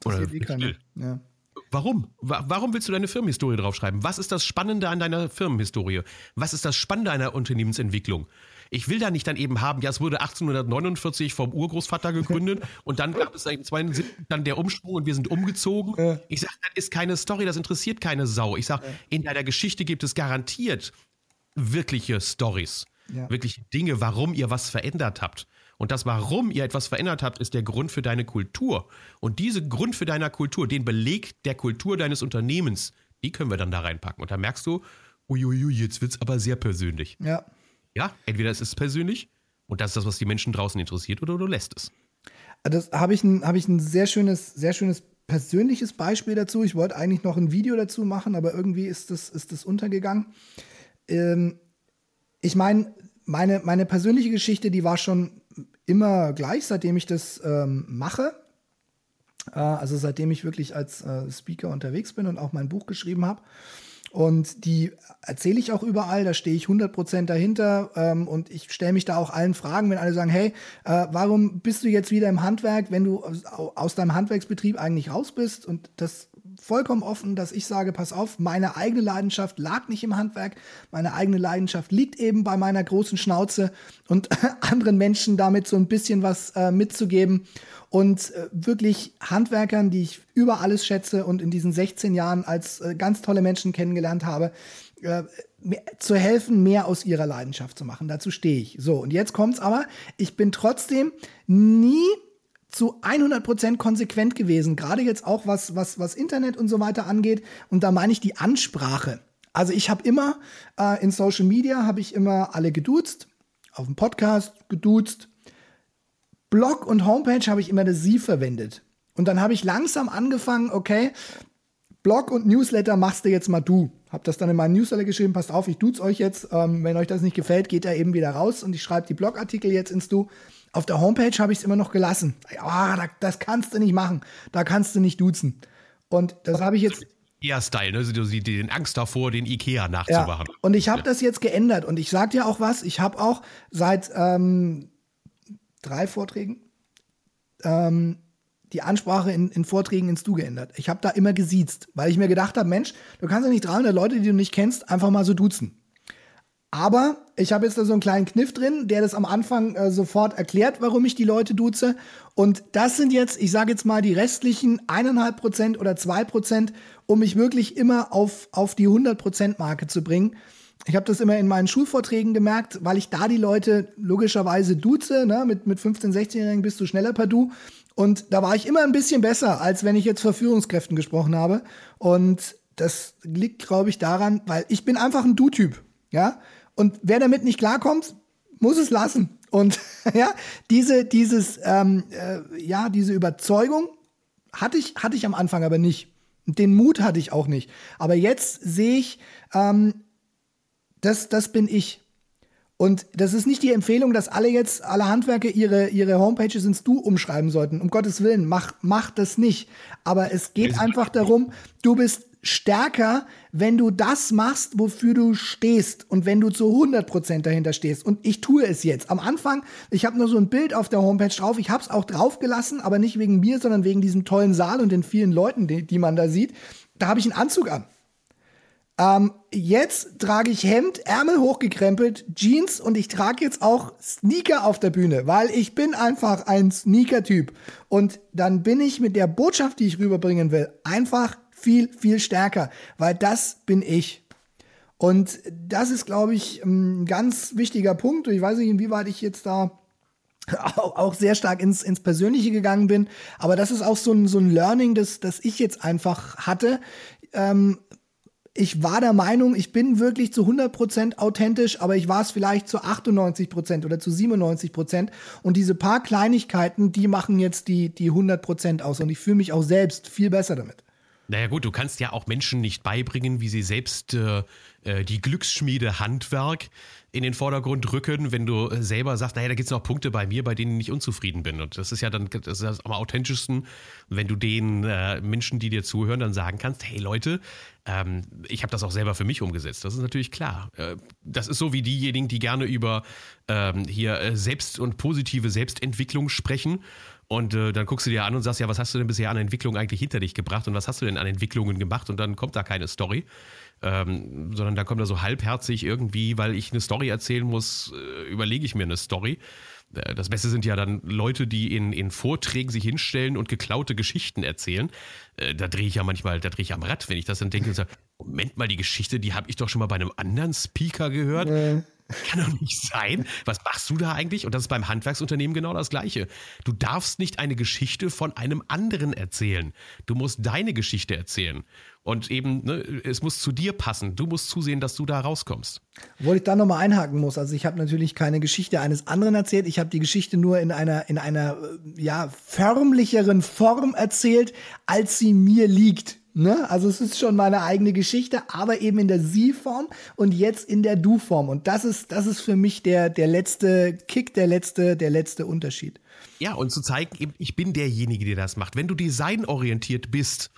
Speaker 2: Oder eh ja.
Speaker 1: Warum? Warum willst du deine Firmenhistorie draufschreiben? Was ist das Spannende an deiner Firmenhistorie? Was ist das Spannende an der Unternehmensentwicklung? Ich will da nicht dann eben haben, ja, es wurde 1849 vom Urgroßvater gegründet und dann gab es 72 dann der Umsprung und wir sind umgezogen. Ja. Ich sage, das ist keine Story, das interessiert keine Sau. Ich sage, ja. in deiner Geschichte gibt es garantiert wirkliche Stories, ja. wirkliche Dinge, warum ihr was verändert habt. Und das, warum ihr etwas verändert habt, ist der Grund für deine Kultur. Und diese Grund für deine Kultur, den Beleg der Kultur deines Unternehmens, die können wir dann da reinpacken. Und da merkst du, uiuiui, jetzt wird es aber sehr persönlich.
Speaker 2: Ja.
Speaker 1: Ja, entweder es ist persönlich und das ist das, was die Menschen draußen interessiert, oder du lässt es.
Speaker 2: Das habe ich ein, hab ich ein sehr schönes, sehr schönes persönliches Beispiel dazu. Ich wollte eigentlich noch ein Video dazu machen, aber irgendwie ist das, ist das untergegangen. Ähm, ich meine, meine, meine persönliche Geschichte, die war schon immer gleich, seitdem ich das ähm, mache. Äh, also seitdem ich wirklich als äh, Speaker unterwegs bin und auch mein Buch geschrieben habe. Und die erzähle ich auch überall, da stehe ich 100% dahinter ähm, und ich stelle mich da auch allen Fragen, wenn alle sagen, hey, äh, warum bist du jetzt wieder im Handwerk, wenn du aus, aus deinem Handwerksbetrieb eigentlich raus bist? Und das vollkommen offen, dass ich sage, pass auf, meine eigene Leidenschaft lag nicht im Handwerk, meine eigene Leidenschaft liegt eben bei meiner großen Schnauze und anderen Menschen damit so ein bisschen was äh, mitzugeben und äh, wirklich Handwerkern, die ich über alles schätze und in diesen 16 Jahren als äh, ganz tolle Menschen kennengelernt habe, äh, zu helfen, mehr aus ihrer Leidenschaft zu machen. Dazu stehe ich. So, und jetzt kommt's aber, ich bin trotzdem nie zu 100% konsequent gewesen, gerade jetzt auch was, was, was Internet und so weiter angeht. Und da meine ich die Ansprache. Also ich habe immer äh, in Social Media, habe ich immer alle geduzt, auf dem Podcast geduzt, Blog und Homepage habe ich immer das Sie verwendet. Und dann habe ich langsam angefangen, okay, Blog und Newsletter machst du jetzt mal du. Hab das dann in meinen Newsletter geschrieben, passt auf, ich duze euch jetzt. Ähm, wenn euch das nicht gefällt, geht er eben wieder raus und ich schreibe die Blogartikel jetzt ins Du. Auf der Homepage habe ich es immer noch gelassen. Ja, das kannst du nicht machen. Da kannst du nicht duzen. Und das habe ich jetzt.
Speaker 1: Ikea-Style, ne? Also die, den Angst davor, den Ikea nachzumachen.
Speaker 2: Ja, und ich habe das jetzt geändert. Und ich sag dir auch was, ich habe auch seit ähm, drei Vorträgen ähm, die Ansprache in, in, Vorträgen ins Du geändert. Ich habe da immer gesiezt, weil ich mir gedacht habe, Mensch, du kannst ja nicht 300 Leute, die du nicht kennst, einfach mal so duzen. Aber ich habe jetzt da so einen kleinen Kniff drin, der das am Anfang äh, sofort erklärt, warum ich die Leute duze. Und das sind jetzt, ich sage jetzt mal, die restlichen eineinhalb Prozent oder zwei Prozent, um mich wirklich immer auf, auf die 100 Prozent Marke zu bringen. Ich habe das immer in meinen Schulvorträgen gemerkt, weil ich da die Leute logischerweise duze. Ne? Mit, mit 15-, 16-Jährigen bist du schneller per Du. Und da war ich immer ein bisschen besser, als wenn ich jetzt vor Führungskräften gesprochen habe. Und das liegt, glaube ich, daran, weil ich bin einfach ein Du-Typ. Ja, und wer damit nicht klarkommt, muss es lassen. Und ja, diese, dieses, ähm, äh, ja, diese Überzeugung hatte ich, hatte ich am Anfang aber nicht. Den Mut hatte ich auch nicht. Aber jetzt sehe ich, ähm, das, das bin ich. Und das ist nicht die Empfehlung, dass alle jetzt, alle Handwerker ihre, ihre Homepages ins Du umschreiben sollten. Um Gottes Willen, mach, mach das nicht. Aber es geht einfach darum, du bist stärker, wenn du das machst, wofür du stehst und wenn du zu 100% dahinter stehst. Und ich tue es jetzt. Am Anfang, ich habe nur so ein Bild auf der Homepage drauf. Ich habe es auch draufgelassen, aber nicht wegen mir, sondern wegen diesem tollen Saal und den vielen Leuten, die, die man da sieht. Da habe ich einen Anzug an. Ähm, jetzt trage ich Hemd, Ärmel hochgekrempelt, Jeans und ich trage jetzt auch Sneaker auf der Bühne, weil ich bin einfach ein Sneaker-Typ. Und dann bin ich mit der Botschaft, die ich rüberbringen will, einfach viel, viel stärker, weil das bin ich. Und das ist, glaube ich, ein ganz wichtiger Punkt. Ich weiß nicht, inwieweit ich jetzt da auch sehr stark ins, ins Persönliche gegangen bin. Aber das ist auch so ein, so ein Learning, das, das ich jetzt einfach hatte. Ähm, ich war der Meinung, ich bin wirklich zu 100% authentisch, aber ich war es vielleicht zu 98% oder zu 97%. Und diese paar Kleinigkeiten, die machen jetzt die, die 100% aus. Und ich fühle mich auch selbst viel besser damit.
Speaker 1: Naja gut, du kannst ja auch Menschen nicht beibringen, wie sie selbst äh, äh die Glücksschmiede Handwerk in den Vordergrund rücken, wenn du äh, selber sagst, naja, da gibt es noch Punkte bei mir, bei denen ich unzufrieden bin. Und das ist ja dann das, ist am authentischsten, wenn du den äh, Menschen, die dir zuhören, dann sagen kannst, hey Leute, ähm, ich habe das auch selber für mich umgesetzt. Das ist natürlich klar. Äh, das ist so wie diejenigen, die gerne über ähm, hier äh, Selbst- und positive Selbstentwicklung sprechen und äh, dann guckst du dir an und sagst, ja, was hast du denn bisher an Entwicklung eigentlich hinter dich gebracht und was hast du denn an Entwicklungen gemacht? Und dann kommt da keine Story, ähm, sondern da kommt da so halbherzig irgendwie, weil ich eine Story erzählen muss, äh, überlege ich mir eine Story. Äh, das Beste sind ja dann Leute, die in, in Vorträgen sich hinstellen und geklaute Geschichten erzählen. Äh, da drehe ich ja manchmal, da drehe ich am Rad, wenn ich das dann denke und sage, Moment mal, die Geschichte, die habe ich doch schon mal bei einem anderen Speaker gehört. Nee. Kann doch nicht sein. Was machst du da eigentlich? Und das ist beim Handwerksunternehmen genau das Gleiche. Du darfst nicht eine Geschichte von einem anderen erzählen. Du musst deine Geschichte erzählen. Und eben, ne, es muss zu dir passen. Du musst zusehen, dass du da rauskommst.
Speaker 2: Obwohl ich da nochmal einhaken muss. Also ich habe natürlich keine Geschichte eines anderen erzählt. Ich habe die Geschichte nur in einer, in einer ja, förmlicheren Form erzählt, als sie mir liegt. Ne? Also es ist schon meine eigene Geschichte, aber eben in der Sie-Form und jetzt in der Du-Form. Und das ist, das ist für mich der, der letzte Kick, der letzte, der letzte Unterschied.
Speaker 1: Ja, und zu zeigen, ich bin derjenige, der das macht. Wenn du designorientiert bist,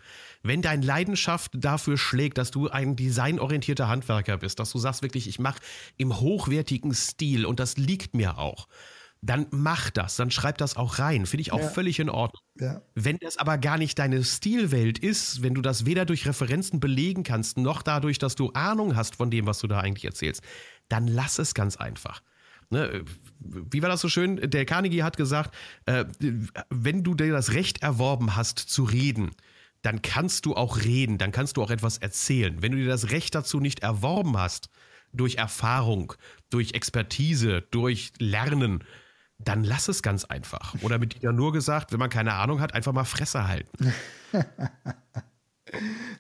Speaker 1: wenn deine Leidenschaft dafür schlägt, dass du ein designorientierter Handwerker bist, dass du sagst wirklich, ich mache im hochwertigen Stil und das liegt mir auch dann mach das, dann schreib das auch rein. Finde ich auch ja. völlig in Ordnung. Ja. Wenn das aber gar nicht deine Stilwelt ist, wenn du das weder durch Referenzen belegen kannst, noch dadurch, dass du Ahnung hast von dem, was du da eigentlich erzählst, dann lass es ganz einfach. Ne? Wie war das so schön? Der Carnegie hat gesagt, äh, wenn du dir das Recht erworben hast zu reden, dann kannst du auch reden, dann kannst du auch etwas erzählen. Wenn du dir das Recht dazu nicht erworben hast, durch Erfahrung, durch Expertise, durch Lernen, dann lass es ganz einfach. Oder mit dir nur gesagt, wenn man keine Ahnung hat, einfach mal Fresse halten.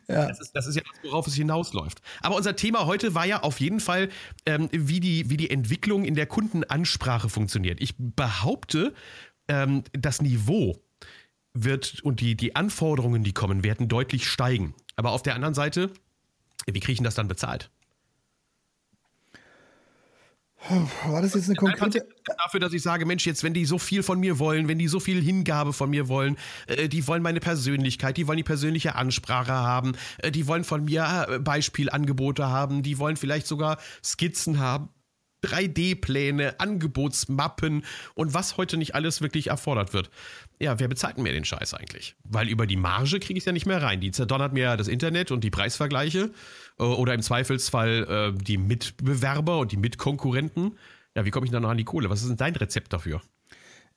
Speaker 1: ja. das, ist, das ist ja das, worauf es hinausläuft. Aber unser Thema heute war ja auf jeden Fall, ähm, wie, die, wie die Entwicklung in der Kundenansprache funktioniert. Ich behaupte, ähm, das Niveau wird und die, die Anforderungen, die kommen, werden deutlich steigen. Aber auf der anderen Seite, wie kriege ich das dann bezahlt?
Speaker 2: War das jetzt eine konkrete.
Speaker 1: Dafür, dass ich sage, Mensch, jetzt, wenn die so viel von mir wollen, wenn die so viel Hingabe von mir wollen, äh, die wollen meine Persönlichkeit, die wollen die persönliche Ansprache haben, äh, die wollen von mir äh, Beispielangebote haben, die wollen vielleicht sogar Skizzen haben. 3D-Pläne, Angebotsmappen und was heute nicht alles wirklich erfordert wird. Ja, wer bezahlt mir den Scheiß eigentlich? Weil über die Marge kriege ich es ja nicht mehr rein. Die zerdonnert mir das Internet und die Preisvergleiche äh, oder im Zweifelsfall äh, die Mitbewerber und die Mitkonkurrenten. Ja, wie komme ich dann noch an die Kohle? Was ist denn dein Rezept dafür?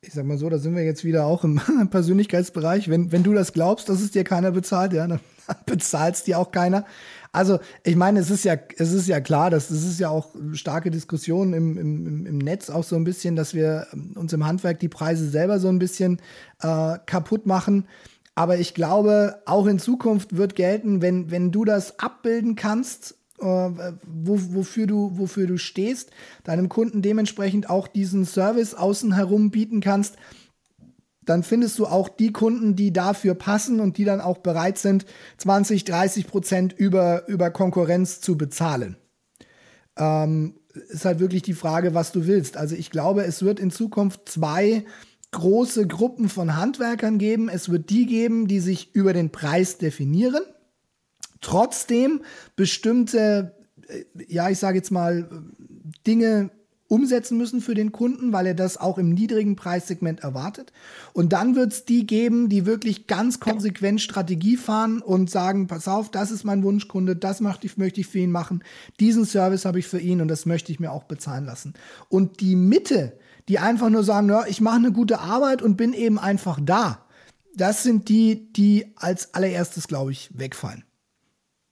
Speaker 2: Ich sag mal so, da sind wir jetzt wieder auch im Persönlichkeitsbereich. Wenn, wenn du das glaubst, dass es dir keiner bezahlt, ja, dann bezahlt es dir auch keiner. Also, ich meine, es ist ja, es ist ja klar, dass es ist ja auch starke Diskussion im, im, im Netz auch so ein bisschen, dass wir uns im Handwerk die Preise selber so ein bisschen äh, kaputt machen. Aber ich glaube, auch in Zukunft wird gelten, wenn, wenn du das abbilden kannst, äh, wo, wofür, du, wofür du stehst, deinem Kunden dementsprechend auch diesen Service außen herum bieten kannst, dann findest du auch die Kunden, die dafür passen und die dann auch bereit sind, 20, 30 Prozent über, über Konkurrenz zu bezahlen. Ähm, ist halt wirklich die Frage, was du willst. Also ich glaube, es wird in Zukunft zwei große Gruppen von Handwerkern geben. Es wird die geben, die sich über den Preis definieren, trotzdem bestimmte, äh, ja, ich sage jetzt mal, Dinge umsetzen müssen für den Kunden, weil er das auch im niedrigen Preissegment erwartet. Und dann wird es die geben, die wirklich ganz konsequent Strategie fahren und sagen, pass auf, das ist mein Wunschkunde, das möchte ich, für ihn machen, diesen Service habe ich für ihn und das möchte ich mir auch bezahlen lassen. Und die Mitte, die einfach nur sagen, ja, ich mache eine gute Arbeit und bin eben einfach da, das sind die, die als allererstes, glaube ich, wegfallen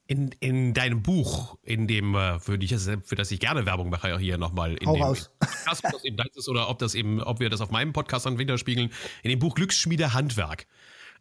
Speaker 1: in, in deinem Buch, in dem, äh, für, dich, für das ich gerne Werbung mache, hier nochmal in
Speaker 2: Hau
Speaker 1: dem
Speaker 2: raus.
Speaker 1: Podcast, ob das eben deins ist oder ob das eben, ob wir das auf meinem Podcast dann widerspiegeln, in dem Buch Glücksschmiede Handwerk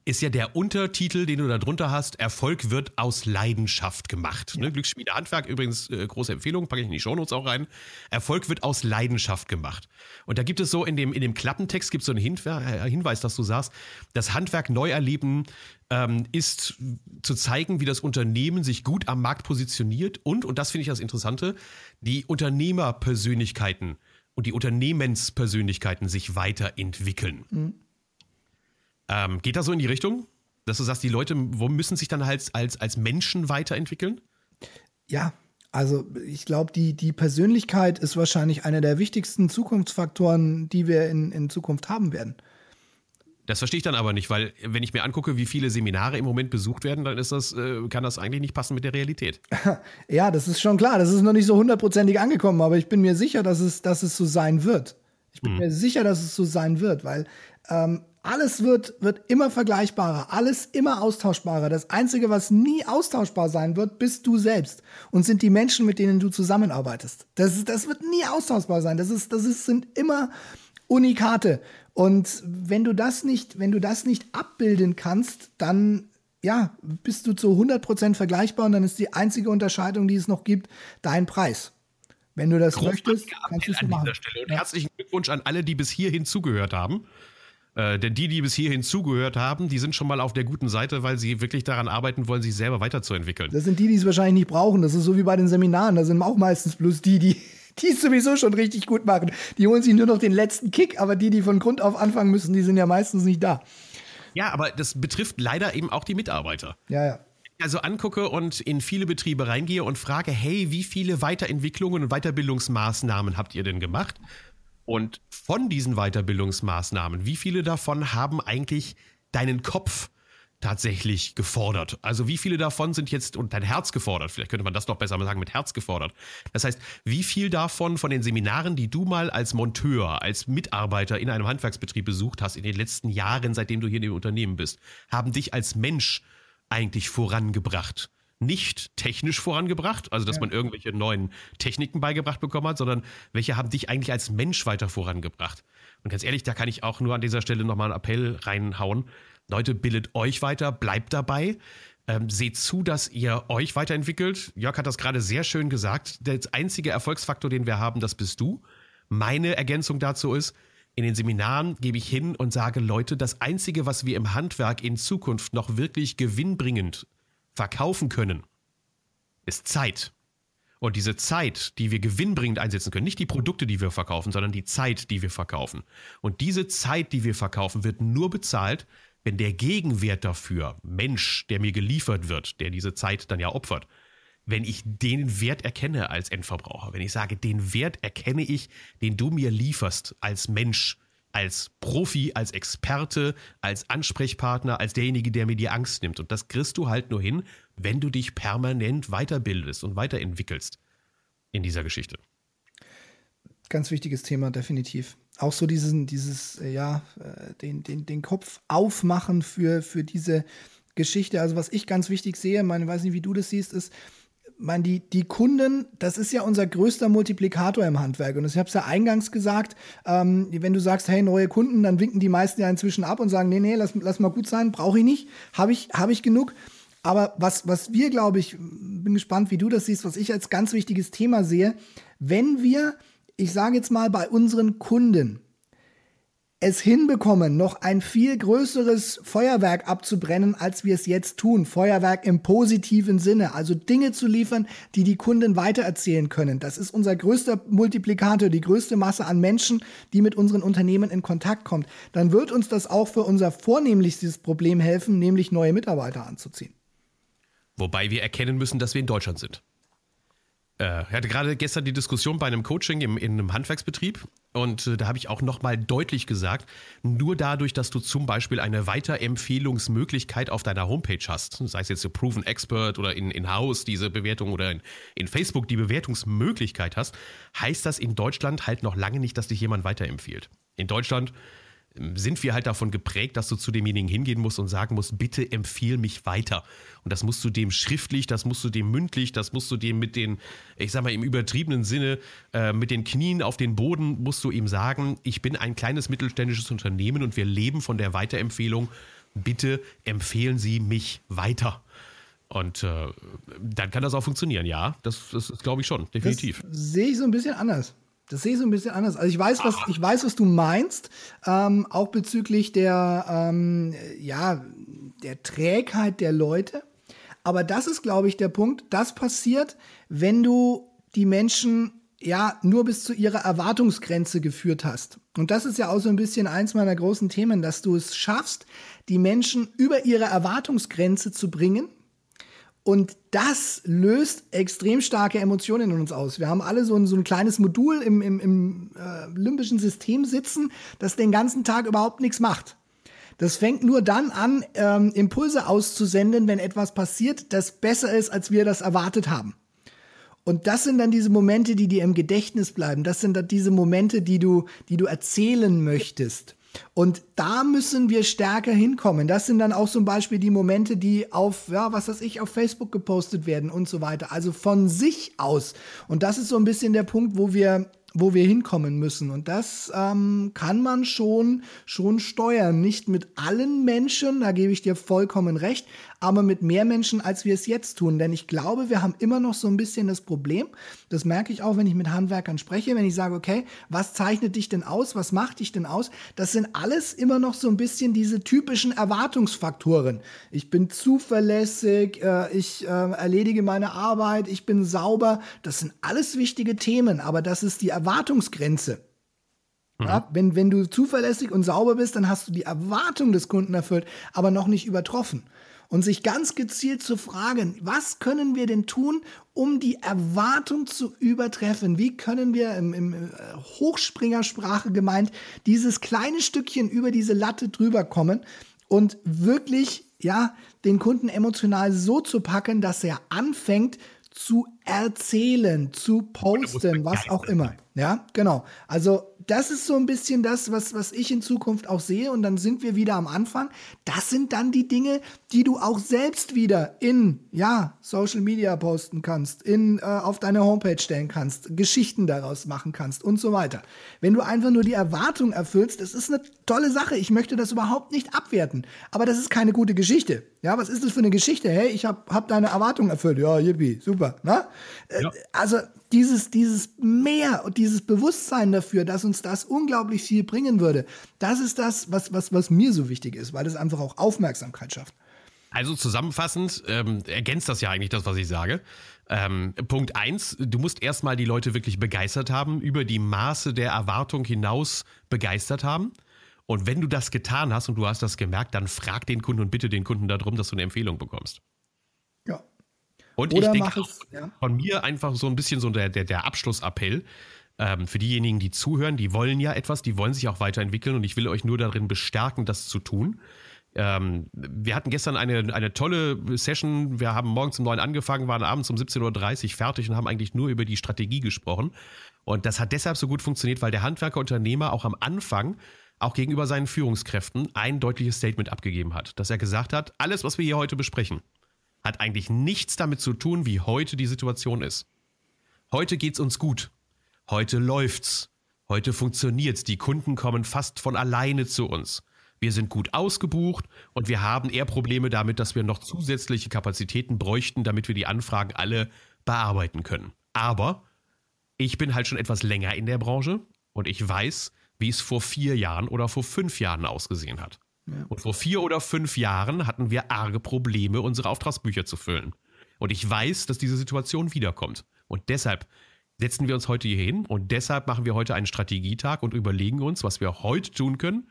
Speaker 1: ist ja der Untertitel, den du da drunter hast, Erfolg wird aus Leidenschaft gemacht. Ja. Ne? Glücksschmiede Handwerk, übrigens äh, große Empfehlung, packe ich in die Shownotes auch rein. Erfolg wird aus Leidenschaft gemacht. Und da gibt es so, in dem, in dem Klappentext gibt es so einen äh, Hinweis, dass du sagst, das Handwerk neu erleben ähm, ist zu zeigen, wie das Unternehmen sich gut am Markt positioniert und, und das finde ich das Interessante, die Unternehmerpersönlichkeiten und die Unternehmenspersönlichkeiten sich weiterentwickeln. Mhm. Ähm, geht das so in die Richtung, dass du sagst, die Leute müssen sich dann halt als, als Menschen weiterentwickeln?
Speaker 2: Ja, also ich glaube, die, die Persönlichkeit ist wahrscheinlich einer der wichtigsten Zukunftsfaktoren, die wir in, in Zukunft haben werden.
Speaker 1: Das verstehe ich dann aber nicht, weil wenn ich mir angucke, wie viele Seminare im Moment besucht werden, dann ist das, äh, kann das eigentlich nicht passen mit der Realität.
Speaker 2: Ja, das ist schon klar. Das ist noch nicht so hundertprozentig angekommen, aber ich bin mir sicher, dass es, dass es so sein wird. Ich bin hm. mir sicher, dass es so sein wird, weil ähm, alles wird, wird immer vergleichbarer, alles immer austauschbarer. Das Einzige, was nie austauschbar sein wird, bist du selbst und sind die Menschen, mit denen du zusammenarbeitest. Das, das wird nie austauschbar sein. Das, ist, das ist, sind immer Unikate. Und wenn du das nicht, wenn du das nicht abbilden kannst, dann ja, bist du zu 100% vergleichbar und dann ist die einzige Unterscheidung, die es noch gibt, dein Preis. Wenn du das möchtest, kannst du es machen.
Speaker 1: Und ja. herzlichen Glückwunsch an alle, die bis hierhin zugehört haben. Äh, denn die, die bis hierhin zugehört haben, die sind schon mal auf der guten Seite, weil sie wirklich daran arbeiten wollen, sich selber weiterzuentwickeln.
Speaker 2: Das sind die, die es wahrscheinlich nicht brauchen. Das ist so wie bei den Seminaren. Da sind auch meistens bloß die, die die es sowieso schon richtig gut machen. Die holen sich nur noch den letzten Kick, aber die, die von Grund auf anfangen müssen, die sind ja meistens nicht da.
Speaker 1: Ja, aber das betrifft leider eben auch die Mitarbeiter.
Speaker 2: Ja, ja
Speaker 1: also angucke und in viele Betriebe reingehe und frage, hey, wie viele Weiterentwicklungen und Weiterbildungsmaßnahmen habt ihr denn gemacht? Und von diesen Weiterbildungsmaßnahmen, wie viele davon haben eigentlich deinen Kopf tatsächlich gefordert? Also wie viele davon sind jetzt und dein Herz gefordert? Vielleicht könnte man das noch besser sagen mit Herz gefordert. Das heißt, wie viel davon von den Seminaren, die du mal als Monteur, als Mitarbeiter in einem Handwerksbetrieb besucht hast in den letzten Jahren, seitdem du hier in dem Unternehmen bist, haben dich als Mensch eigentlich vorangebracht? Nicht technisch vorangebracht, also dass ja. man irgendwelche neuen Techniken beigebracht bekommen hat, sondern welche haben dich eigentlich als Mensch weiter vorangebracht? Und ganz ehrlich, da kann ich auch nur an dieser Stelle nochmal einen Appell reinhauen. Leute, bildet euch weiter, bleibt dabei. Ähm, seht zu, dass ihr euch weiterentwickelt. Jörg hat das gerade sehr schön gesagt. Der einzige Erfolgsfaktor, den wir haben, das bist du. Meine Ergänzung dazu ist, In den Seminaren gebe ich hin und sage, Leute, das Einzige, was wir im Handwerk in Zukunft noch wirklich gewinnbringend verkaufen können, ist Zeit. Und diese Zeit, die wir gewinnbringend einsetzen können, nicht die Produkte, die wir verkaufen, sondern die Zeit, die wir verkaufen. Und diese Zeit, die wir verkaufen, wird nur bezahlt, wenn der Gegenwert dafür, Mensch, der mir geliefert wird, der diese Zeit dann ja opfert, wenn ich den Wert erkenne als Endverbraucher, wenn ich sage, den Wert erkenne ich, den du mir lieferst als Mensch, als Profi, als Experte, als Ansprechpartner, als derjenige, der mir die Angst nimmt. Und das kriegst du halt nur hin, wenn du dich permanent weiterbildest und weiterentwickelst in dieser Geschichte.
Speaker 2: Ganz wichtiges Thema, definitiv. Auch so diesen, dieses, äh, ja, äh, den, den, den Kopf aufmachen für, für diese Geschichte. Also, was ich ganz wichtig sehe, ich weiß nicht, wie du das siehst, ist, man, die, die Kunden, das ist ja unser größter Multiplikator im Handwerk. Und ich habe es ja eingangs gesagt, ähm, wenn du sagst, hey, neue Kunden, dann winken die meisten ja inzwischen ab und sagen, nee, nee, lass, lass mal gut sein, brauche ich nicht, habe ich, hab ich genug. Aber was, was wir, glaube ich, bin gespannt, wie du das siehst, was ich als ganz wichtiges Thema sehe, wenn wir, ich sage jetzt mal, bei unseren Kunden es hinbekommen, noch ein viel größeres Feuerwerk abzubrennen, als wir es jetzt tun. Feuerwerk im positiven Sinne, also Dinge zu liefern, die die Kunden weitererzählen können. Das ist unser größter Multiplikator, die größte Masse an Menschen, die mit unseren Unternehmen in Kontakt kommt. Dann wird uns das auch für unser vornehmlichstes Problem helfen, nämlich neue Mitarbeiter anzuziehen.
Speaker 1: Wobei wir erkennen müssen, dass wir in Deutschland sind. Äh, ich hatte gerade gestern die Diskussion bei einem Coaching in einem Handwerksbetrieb und äh, da habe ich auch nochmal deutlich gesagt, nur dadurch, dass du zum Beispiel eine Weiterempfehlungsmöglichkeit auf deiner Homepage hast, sei es jetzt Proven Expert oder in, in House diese Bewertung oder in, in Facebook die Bewertungsmöglichkeit hast, heißt das in Deutschland halt noch lange nicht, dass dich jemand weiterempfiehlt. In Deutschland sind wir halt davon geprägt, dass du zu demjenigen hingehen musst und sagen musst, bitte empfiehl mich weiter. Und das musst du dem schriftlich, das musst du dem mündlich, das musst du dem mit den, ich sag mal im übertriebenen Sinne, äh, mit den Knien auf den Boden, musst du ihm sagen, ich bin ein kleines mittelständisches Unternehmen und wir leben von der Weiterempfehlung. Bitte empfehlen Sie mich weiter. Und äh, dann kann das auch funktionieren, ja. Das, das glaube ich schon, definitiv.
Speaker 2: Das sehe ich so ein bisschen anders. Das sehe ich so ein bisschen anders. Also ich weiß, was, ich weiß, was du meinst, ähm, auch bezüglich der, ähm, ja, der Trägheit der Leute. Aber das ist, glaube ich, der Punkt. Das passiert, wenn du die Menschen ja nur bis zu ihrer Erwartungsgrenze geführt hast. Und das ist ja auch so ein bisschen eins meiner großen Themen, dass du es schaffst, die Menschen über ihre Erwartungsgrenze zu bringen und das löst extrem starke Emotionen in uns aus. Wir haben alle so ein, so ein kleines Modul im, im, im äh, limbischen System sitzen, das den ganzen Tag überhaupt nichts macht. Das fängt nur dann an, ähm, Impulse auszusenden, wenn etwas passiert, das besser ist, als wir das erwartet haben. Und das sind dann diese Momente, die dir im Gedächtnis bleiben. Das sind dann diese Momente, die du, die du erzählen möchtest. Und da müssen wir stärker hinkommen. Das sind dann auch zum Beispiel die Momente, die auf, ja, was weiß ich, auf Facebook gepostet werden und so weiter. Also von sich aus. Und das ist so ein bisschen der Punkt, wo wir wo wir hinkommen müssen. Und das ähm, kann man schon, schon steuern. Nicht mit allen Menschen, da gebe ich dir vollkommen recht, aber mit mehr Menschen, als wir es jetzt tun. Denn ich glaube, wir haben immer noch so ein bisschen das Problem, das merke ich auch, wenn ich mit Handwerkern spreche, wenn ich sage, okay, was zeichnet dich denn aus, was macht dich denn aus? Das sind alles immer noch so ein bisschen diese typischen Erwartungsfaktoren. Ich bin zuverlässig, äh, ich äh, erledige meine Arbeit, ich bin sauber. Das sind alles wichtige Themen, aber das ist die Erwartungsgrenze. Ja, mhm. wenn, wenn du zuverlässig und sauber bist, dann hast du die Erwartung des Kunden erfüllt, aber noch nicht übertroffen und sich ganz gezielt zu fragen, was können wir denn tun, um die Erwartung zu übertreffen? Wie können wir im, im äh, Hochspringersprache gemeint dieses kleine Stückchen über diese Latte drüber kommen und wirklich ja den Kunden emotional so zu packen, dass er anfängt zu erzählen, zu posten, was auch immer. Ja, genau. Also das ist so ein bisschen das, was, was ich in Zukunft auch sehe. Und dann sind wir wieder am Anfang. Das sind dann die Dinge, die du auch selbst wieder in, ja, Social Media posten kannst, in, äh, auf deine Homepage stellen kannst, Geschichten daraus machen kannst und so weiter. Wenn du einfach nur die Erwartung erfüllst, das ist eine tolle Sache. Ich möchte das überhaupt nicht abwerten. Aber das ist keine gute Geschichte. Ja, was ist das für eine Geschichte? Hey, ich habe hab deine Erwartung erfüllt. Ja, yippie, super. Na? Äh, ja. Also dieses, dieses Mehr und dieses Bewusstsein dafür, dass uns uns das unglaublich viel bringen würde. Das ist das, was, was, was mir so wichtig ist, weil es einfach auch Aufmerksamkeit schafft.
Speaker 1: Also zusammenfassend ähm, ergänzt das ja eigentlich das, was ich sage. Ähm, Punkt eins: du musst erstmal die Leute wirklich begeistert haben, über die Maße der Erwartung hinaus begeistert haben. Und wenn du das getan hast und du hast das gemerkt, dann frag den Kunden und bitte den Kunden darum, dass du eine Empfehlung bekommst.
Speaker 2: Ja.
Speaker 1: Und Oder ich denke ja. von mir einfach so ein bisschen so der, der, der Abschlussappell. Ähm, für diejenigen, die zuhören, die wollen ja etwas, die wollen sich auch weiterentwickeln und ich will euch nur darin bestärken, das zu tun. Ähm, wir hatten gestern eine, eine tolle Session. Wir haben morgens um neun angefangen, waren abends um 17.30 Uhr fertig und haben eigentlich nur über die Strategie gesprochen. Und das hat deshalb so gut funktioniert, weil der Handwerker-Unternehmer auch am Anfang auch gegenüber seinen Führungskräften ein deutliches Statement abgegeben hat, dass er gesagt hat, alles, was wir hier heute besprechen, hat eigentlich nichts damit zu tun, wie heute die Situation ist. Heute geht's uns gut. Heute läuft's. Heute funktioniert's. Die Kunden kommen fast von alleine zu uns. Wir sind gut ausgebucht und wir haben eher Probleme damit, dass wir noch zusätzliche Kapazitäten bräuchten, damit wir die Anfragen alle bearbeiten können. Aber ich bin halt schon etwas länger in der Branche und ich weiß, wie es vor vier Jahren oder vor fünf Jahren ausgesehen hat. Ja. Und vor vier oder fünf Jahren hatten wir arge Probleme, unsere Auftragsbücher zu füllen. Und ich weiß, dass diese Situation wiederkommt. Und deshalb setzen wir uns heute hier hin und deshalb machen wir heute einen Strategietag und überlegen uns, was wir heute tun können,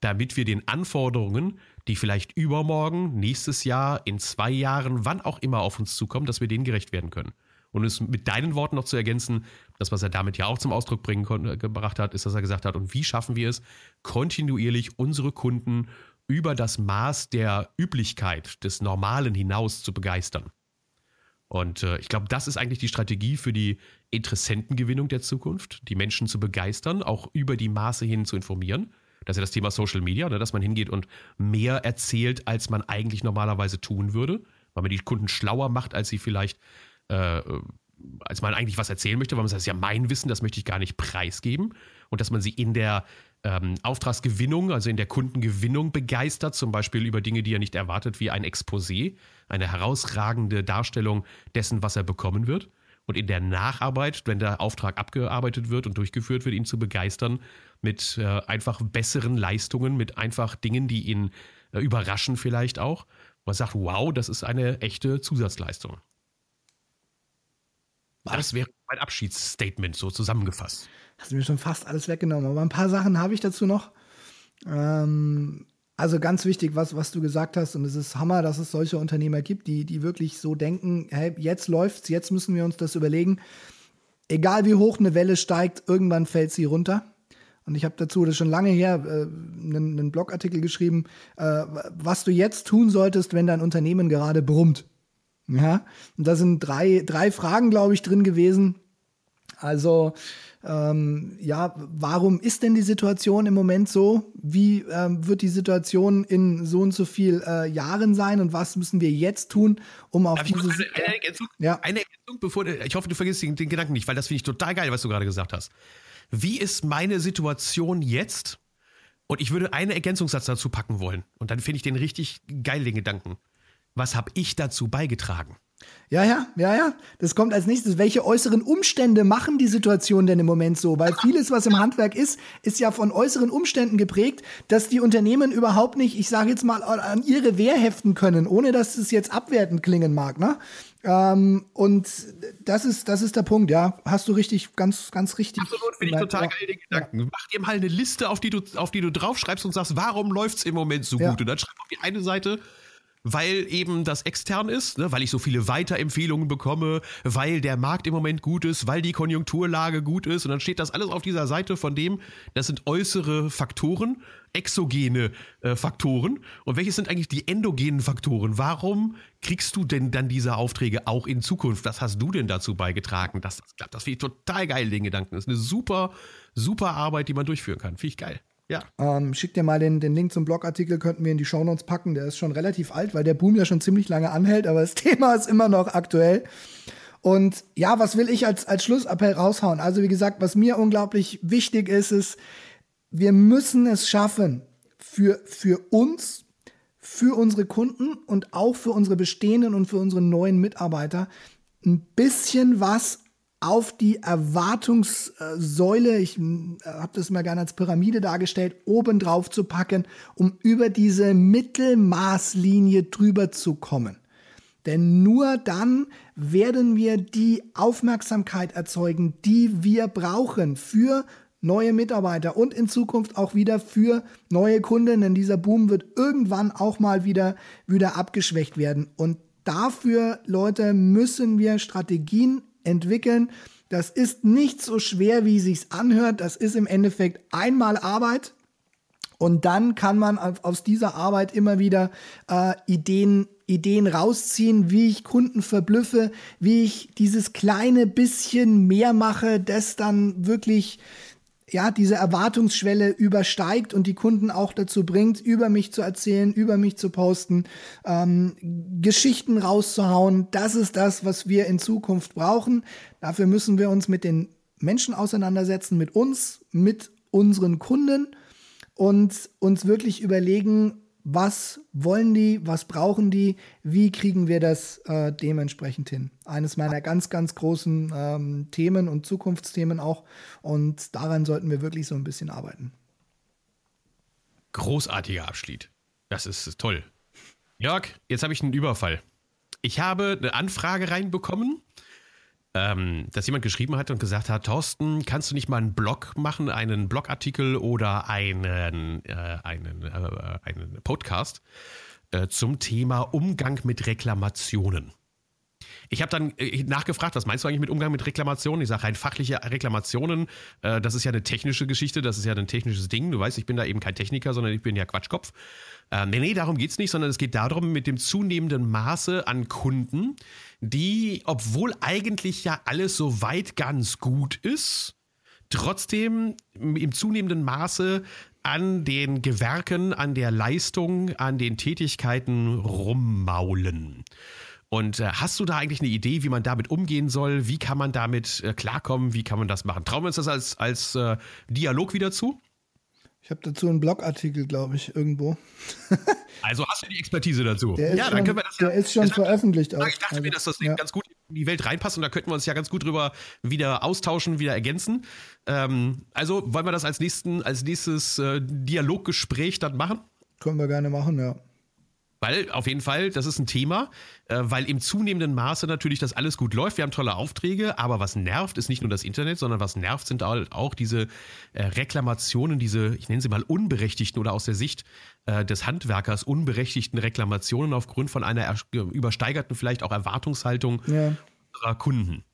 Speaker 1: damit wir den Anforderungen, die vielleicht übermorgen, nächstes Jahr, in zwei Jahren, wann auch immer auf uns zukommen, dass wir denen gerecht werden können. Und es mit deinen Worten noch zu ergänzen, das, was er damit ja auch zum Ausdruck bringen äh, gebracht hat, ist, dass er gesagt hat, und wie schaffen wir es, kontinuierlich unsere Kunden über das Maß der Üblichkeit des Normalen hinaus zu begeistern. Und äh, ich glaube, das ist eigentlich die Strategie für die Interessentengewinnung der Zukunft, die Menschen zu begeistern, auch über die Maße hin zu informieren. Das ist ja das Thema Social Media, ne, dass man hingeht und mehr erzählt, als man eigentlich normalerweise tun würde, weil man die Kunden schlauer macht, als sie vielleicht äh, als man eigentlich was erzählen möchte, weil man sagt, das ist ja mein Wissen, das möchte ich gar nicht preisgeben. Und dass man sie in der ähm, Auftragsgewinnung, also in der Kundengewinnung begeistert, zum Beispiel über Dinge, die er nicht erwartet, wie ein Exposé, eine herausragende Darstellung dessen, was er bekommen wird. Und in der Nacharbeit, wenn der Auftrag abgearbeitet wird und durchgeführt wird, ihn zu begeistern mit äh, einfach besseren Leistungen, mit einfach Dingen, die ihn äh, überraschen vielleicht auch. Man sagt, wow, das ist eine echte Zusatzleistung. Das wäre mein Abschiedsstatement so zusammengefasst.
Speaker 2: Hast du mir schon fast alles weggenommen, aber ein paar Sachen habe ich dazu noch. Ähm, also ganz wichtig, was, was du gesagt hast, und es ist Hammer, dass es solche Unternehmer gibt, die, die wirklich so denken, hey, jetzt läuft's, jetzt müssen wir uns das überlegen. Egal wie hoch eine Welle steigt, irgendwann fällt sie runter. Und ich habe dazu, das ist schon lange her, äh, einen, einen Blogartikel geschrieben, äh, was du jetzt tun solltest, wenn dein Unternehmen gerade brummt. Ja, und da sind drei, drei Fragen, glaube ich, drin gewesen. Also, ähm, ja, warum ist denn die Situation im Moment so? Wie ähm, wird die Situation in so und so viel äh, Jahren sein und was müssen wir jetzt tun, um auf diese
Speaker 1: eine, eine, Ergänzung, ja. eine Ergänzung, bevor ich hoffe, du vergisst den, den Gedanken nicht, weil das finde ich total geil, was du gerade gesagt hast. Wie ist meine Situation jetzt? Und ich würde einen Ergänzungssatz dazu packen wollen. Und dann finde ich den richtig geil, den Gedanken was habe ich dazu beigetragen?
Speaker 2: Ja, ja, ja, ja. Das kommt als nächstes. Welche äußeren Umstände machen die Situation denn im Moment so? Weil vieles, was im Handwerk ist, ist ja von äußeren Umständen geprägt, dass die Unternehmen überhaupt nicht, ich sage jetzt mal, an ihre Wehr heften können, ohne dass es jetzt abwertend klingen mag, ne? Ähm, und das ist, das ist der Punkt, ja. Hast du richtig, ganz, ganz richtig.
Speaker 1: Absolut, finde ich total geil, den Gedanken. Ja. Mach dir mal eine Liste, auf die du, auf die du draufschreibst und sagst, warum läuft es im Moment so ja. gut? Und dann schreib auf die eine Seite, weil eben das extern ist, ne, weil ich so viele Weiterempfehlungen bekomme, weil der Markt im Moment gut ist, weil die Konjunkturlage gut ist und dann steht das alles auf dieser Seite von dem, das sind äußere Faktoren, exogene äh, Faktoren und welche sind eigentlich die endogenen Faktoren? Warum kriegst du denn dann diese Aufträge auch in Zukunft? Was hast du denn dazu beigetragen? Das, das, das finde ich total geil, den Gedanken. Das ist eine super, super Arbeit, die man durchführen kann. Finde ich geil. Ja.
Speaker 2: Ähm, schick dir mal den, den Link zum Blogartikel, könnten wir in die Shownotes packen. Der ist schon relativ alt, weil der Boom ja schon ziemlich lange anhält, aber das Thema ist immer noch aktuell. Und ja, was will ich als, als Schlussappell raushauen? Also, wie gesagt, was mir unglaublich wichtig ist, ist, wir müssen es schaffen, für, für uns, für unsere Kunden und auch für unsere bestehenden und für unsere neuen Mitarbeiter ein bisschen was auf die Erwartungssäule, ich äh, habe das mal gerne als Pyramide dargestellt, oben drauf zu packen, um über diese Mittelmaßlinie drüber zu kommen. Denn nur dann werden wir die Aufmerksamkeit erzeugen, die wir brauchen für neue Mitarbeiter und in Zukunft auch wieder für neue Kunden, denn dieser Boom wird irgendwann auch mal wieder, wieder abgeschwächt werden. Und dafür, Leute, müssen wir Strategien entwickeln. Das ist nicht so schwer, wie es sich anhört. Das ist im Endeffekt einmal Arbeit. Und dann kann man aus dieser Arbeit immer wieder äh, Ideen, Ideen rausziehen, wie ich Kunden verblüffe, wie ich dieses kleine bisschen mehr mache, das dann wirklich ja, diese Erwartungsschwelle übersteigt und die Kunden auch dazu bringt, über mich zu erzählen, über mich zu posten, ähm, Geschichten rauszuhauen. Das ist das, was wir in Zukunft brauchen. Dafür müssen wir uns mit den Menschen auseinandersetzen, mit uns, mit unseren Kunden und uns wirklich überlegen, was wollen die, was brauchen die, wie kriegen wir das äh, dementsprechend hin. Eines meiner ganz, ganz großen ähm, Themen und Zukunftsthemen auch. Und daran sollten wir wirklich so ein bisschen arbeiten.
Speaker 1: Großartiger Abschied. Das ist, ist toll. Jörg, jetzt habe ich einen Überfall. Ich habe eine Anfrage reinbekommen ähm, dass jemand geschrieben hat und gesagt hat, Thorsten, kannst du nicht mal einen Blog machen, einen Blogartikel oder einen, äh, einen, äh, einen Podcast äh, zum Thema Umgang mit Reklamationen? Ich habe dann äh, nachgefragt, was meinst du eigentlich mit Umgang mit Reklamationen? Ich sage rein fachliche Reklamationen, äh, das ist ja eine technische Geschichte, das ist ja ein technisches Ding. Du weißt, ich bin da eben kein Techniker, sondern ich bin ja Quatschkopf. Äh, nee, nee, darum geht es nicht, sondern es geht darum, mit dem zunehmenden Maße an Kunden, die, obwohl eigentlich ja alles so weit ganz gut ist, trotzdem im zunehmenden Maße an den Gewerken, an der Leistung, an den Tätigkeiten rummaulen. Und äh, hast du da eigentlich eine Idee, wie man damit umgehen soll? Wie kann man damit äh, klarkommen? Wie kann man das machen? Trauen wir uns das als, als äh, Dialog wieder zu?
Speaker 2: Ich habe dazu einen Blogartikel, glaube ich, irgendwo.
Speaker 1: also hast du die Expertise dazu?
Speaker 2: Der ist ja, schon, dann können wir das Der ja, ist schon veröffentlicht auch.
Speaker 1: Ich dachte also, mir, dass das ja. ganz gut in die Welt reinpasst und da könnten wir uns ja ganz gut drüber wieder austauschen, wieder ergänzen. Ähm, also wollen wir das als, nächsten, als nächstes äh, Dialoggespräch dann machen?
Speaker 2: Können wir gerne machen, ja.
Speaker 1: Weil auf jeden Fall, das ist ein Thema, äh, weil im zunehmenden Maße natürlich das alles gut läuft. Wir haben tolle Aufträge, aber was nervt, ist nicht nur das Internet, sondern was nervt, sind auch diese äh, Reklamationen, diese, ich nenne sie mal unberechtigten oder aus der Sicht äh, des Handwerkers unberechtigten Reklamationen aufgrund von einer übersteigerten, vielleicht auch Erwartungshaltung ja. unserer Kunden.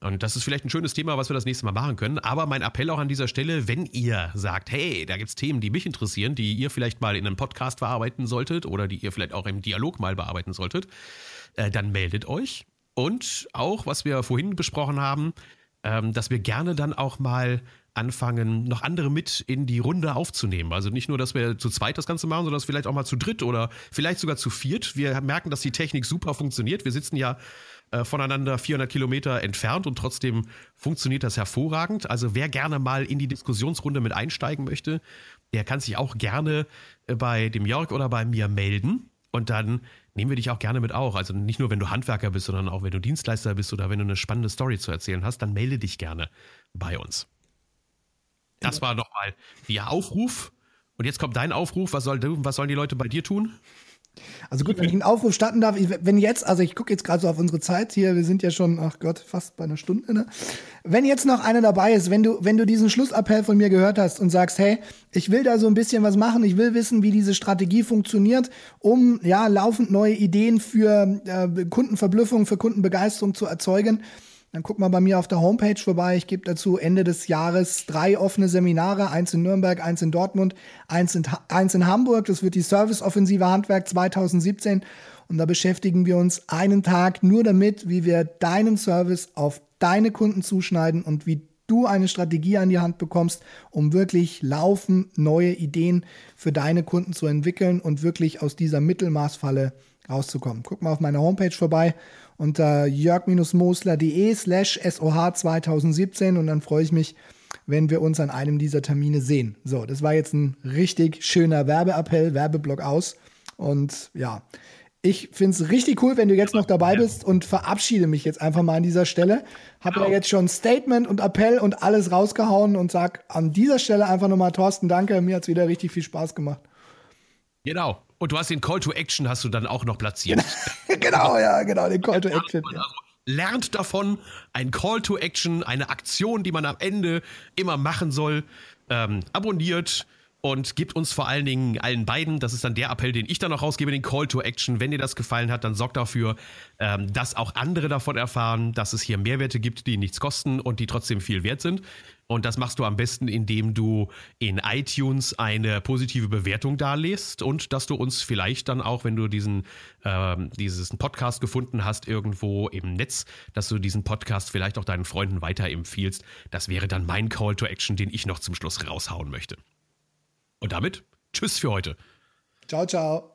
Speaker 1: Und das ist vielleicht ein schönes Thema, was wir das nächste Mal machen können. Aber mein Appell auch an dieser Stelle, wenn ihr sagt, hey, da gibt es Themen, die mich interessieren, die ihr vielleicht mal in einem Podcast verarbeiten solltet oder die ihr vielleicht auch im Dialog mal bearbeiten solltet, äh, dann meldet euch. Und auch, was wir vorhin besprochen haben, ähm, dass wir gerne dann auch mal anfangen, noch andere mit in die Runde aufzunehmen. Also nicht nur, dass wir zu zweit das Ganze machen, sondern dass vielleicht auch mal zu dritt oder vielleicht sogar zu viert. Wir merken, dass die Technik super funktioniert. Wir sitzen ja äh, voneinander 400 Kilometer entfernt und trotzdem funktioniert das hervorragend. Also wer gerne mal in die Diskussionsrunde mit einsteigen möchte, der kann sich auch gerne äh, bei dem Jörg oder bei mir melden und dann nehmen wir dich auch gerne mit auch. Also nicht nur, wenn du Handwerker bist, sondern auch, wenn du Dienstleister bist oder wenn du eine spannende Story zu erzählen hast, dann melde dich gerne bei uns. Das war nochmal der Aufruf. Und jetzt kommt dein Aufruf. Was, soll, was sollen die Leute bei dir tun?
Speaker 2: Also gut, wenn ich einen Aufruf starten darf, wenn jetzt, also ich gucke jetzt gerade so auf unsere Zeit hier, wir sind ja schon, ach Gott, fast bei einer Stunde, ne? Wenn jetzt noch einer dabei ist, wenn du, wenn du diesen Schlussappell von mir gehört hast und sagst, hey, ich will da so ein bisschen was machen, ich will wissen, wie diese Strategie funktioniert, um ja laufend neue Ideen für äh, Kundenverblüffung, für Kundenbegeisterung zu erzeugen, dann guck mal bei mir auf der Homepage vorbei. Ich gebe dazu Ende des Jahres drei offene Seminare, eins in Nürnberg, eins in Dortmund, eins in, eins in Hamburg. Das wird die Service-Offensive Handwerk 2017. Und da beschäftigen wir uns einen Tag nur damit, wie wir deinen Service auf deine Kunden zuschneiden und wie du eine Strategie an die Hand bekommst, um wirklich laufend neue Ideen für deine Kunden zu entwickeln und wirklich aus dieser Mittelmaßfalle rauszukommen. Guck mal auf meiner Homepage vorbei unter jörg-mosler.de slash SOH 2017 und dann freue ich mich, wenn wir uns an einem dieser Termine sehen. So, das war jetzt ein richtig schöner Werbeappell, Werbeblock aus. Und ja, Ich finde es richtig cool, wenn du jetzt noch dabei bist und verabschiede mich jetzt einfach mal an dieser Stelle. Habe ja genau. jetzt schon Statement und Appell und alles rausgehauen und sag an dieser Stelle einfach nochmal Thorsten, danke, mir hat es wieder richtig viel Spaß gemacht.
Speaker 1: Genau. Und du hast den Call to Action hast du dann auch noch platziert.
Speaker 2: genau, ja, genau, den Call to Action. Ja. Also
Speaker 1: lernt davon, ein Call to Action, eine Aktion, die man am Ende immer machen soll. Ähm, abonniert, und gebt uns vor allen Dingen allen beiden, das ist dann der Appell, den ich dann noch rausgebe, den Call to Action. Wenn dir das gefallen hat, dann sorgt dafür, ähm, dass auch andere davon erfahren, dass es hier Mehrwerte gibt, die nichts kosten und die trotzdem viel wert sind. Und das machst du am besten, indem du in iTunes eine positive Bewertung darlässt und dass du uns vielleicht dann auch, wenn du diesen, ähm, diesen Podcast gefunden hast, irgendwo im Netz, dass du diesen Podcast vielleicht auch deinen Freunden weiterempfiehlst. Das wäre dann mein Call to Action, den ich noch zum Schluss raushauen möchte. Und damit Tschüss für heute.
Speaker 2: Ciao, ciao.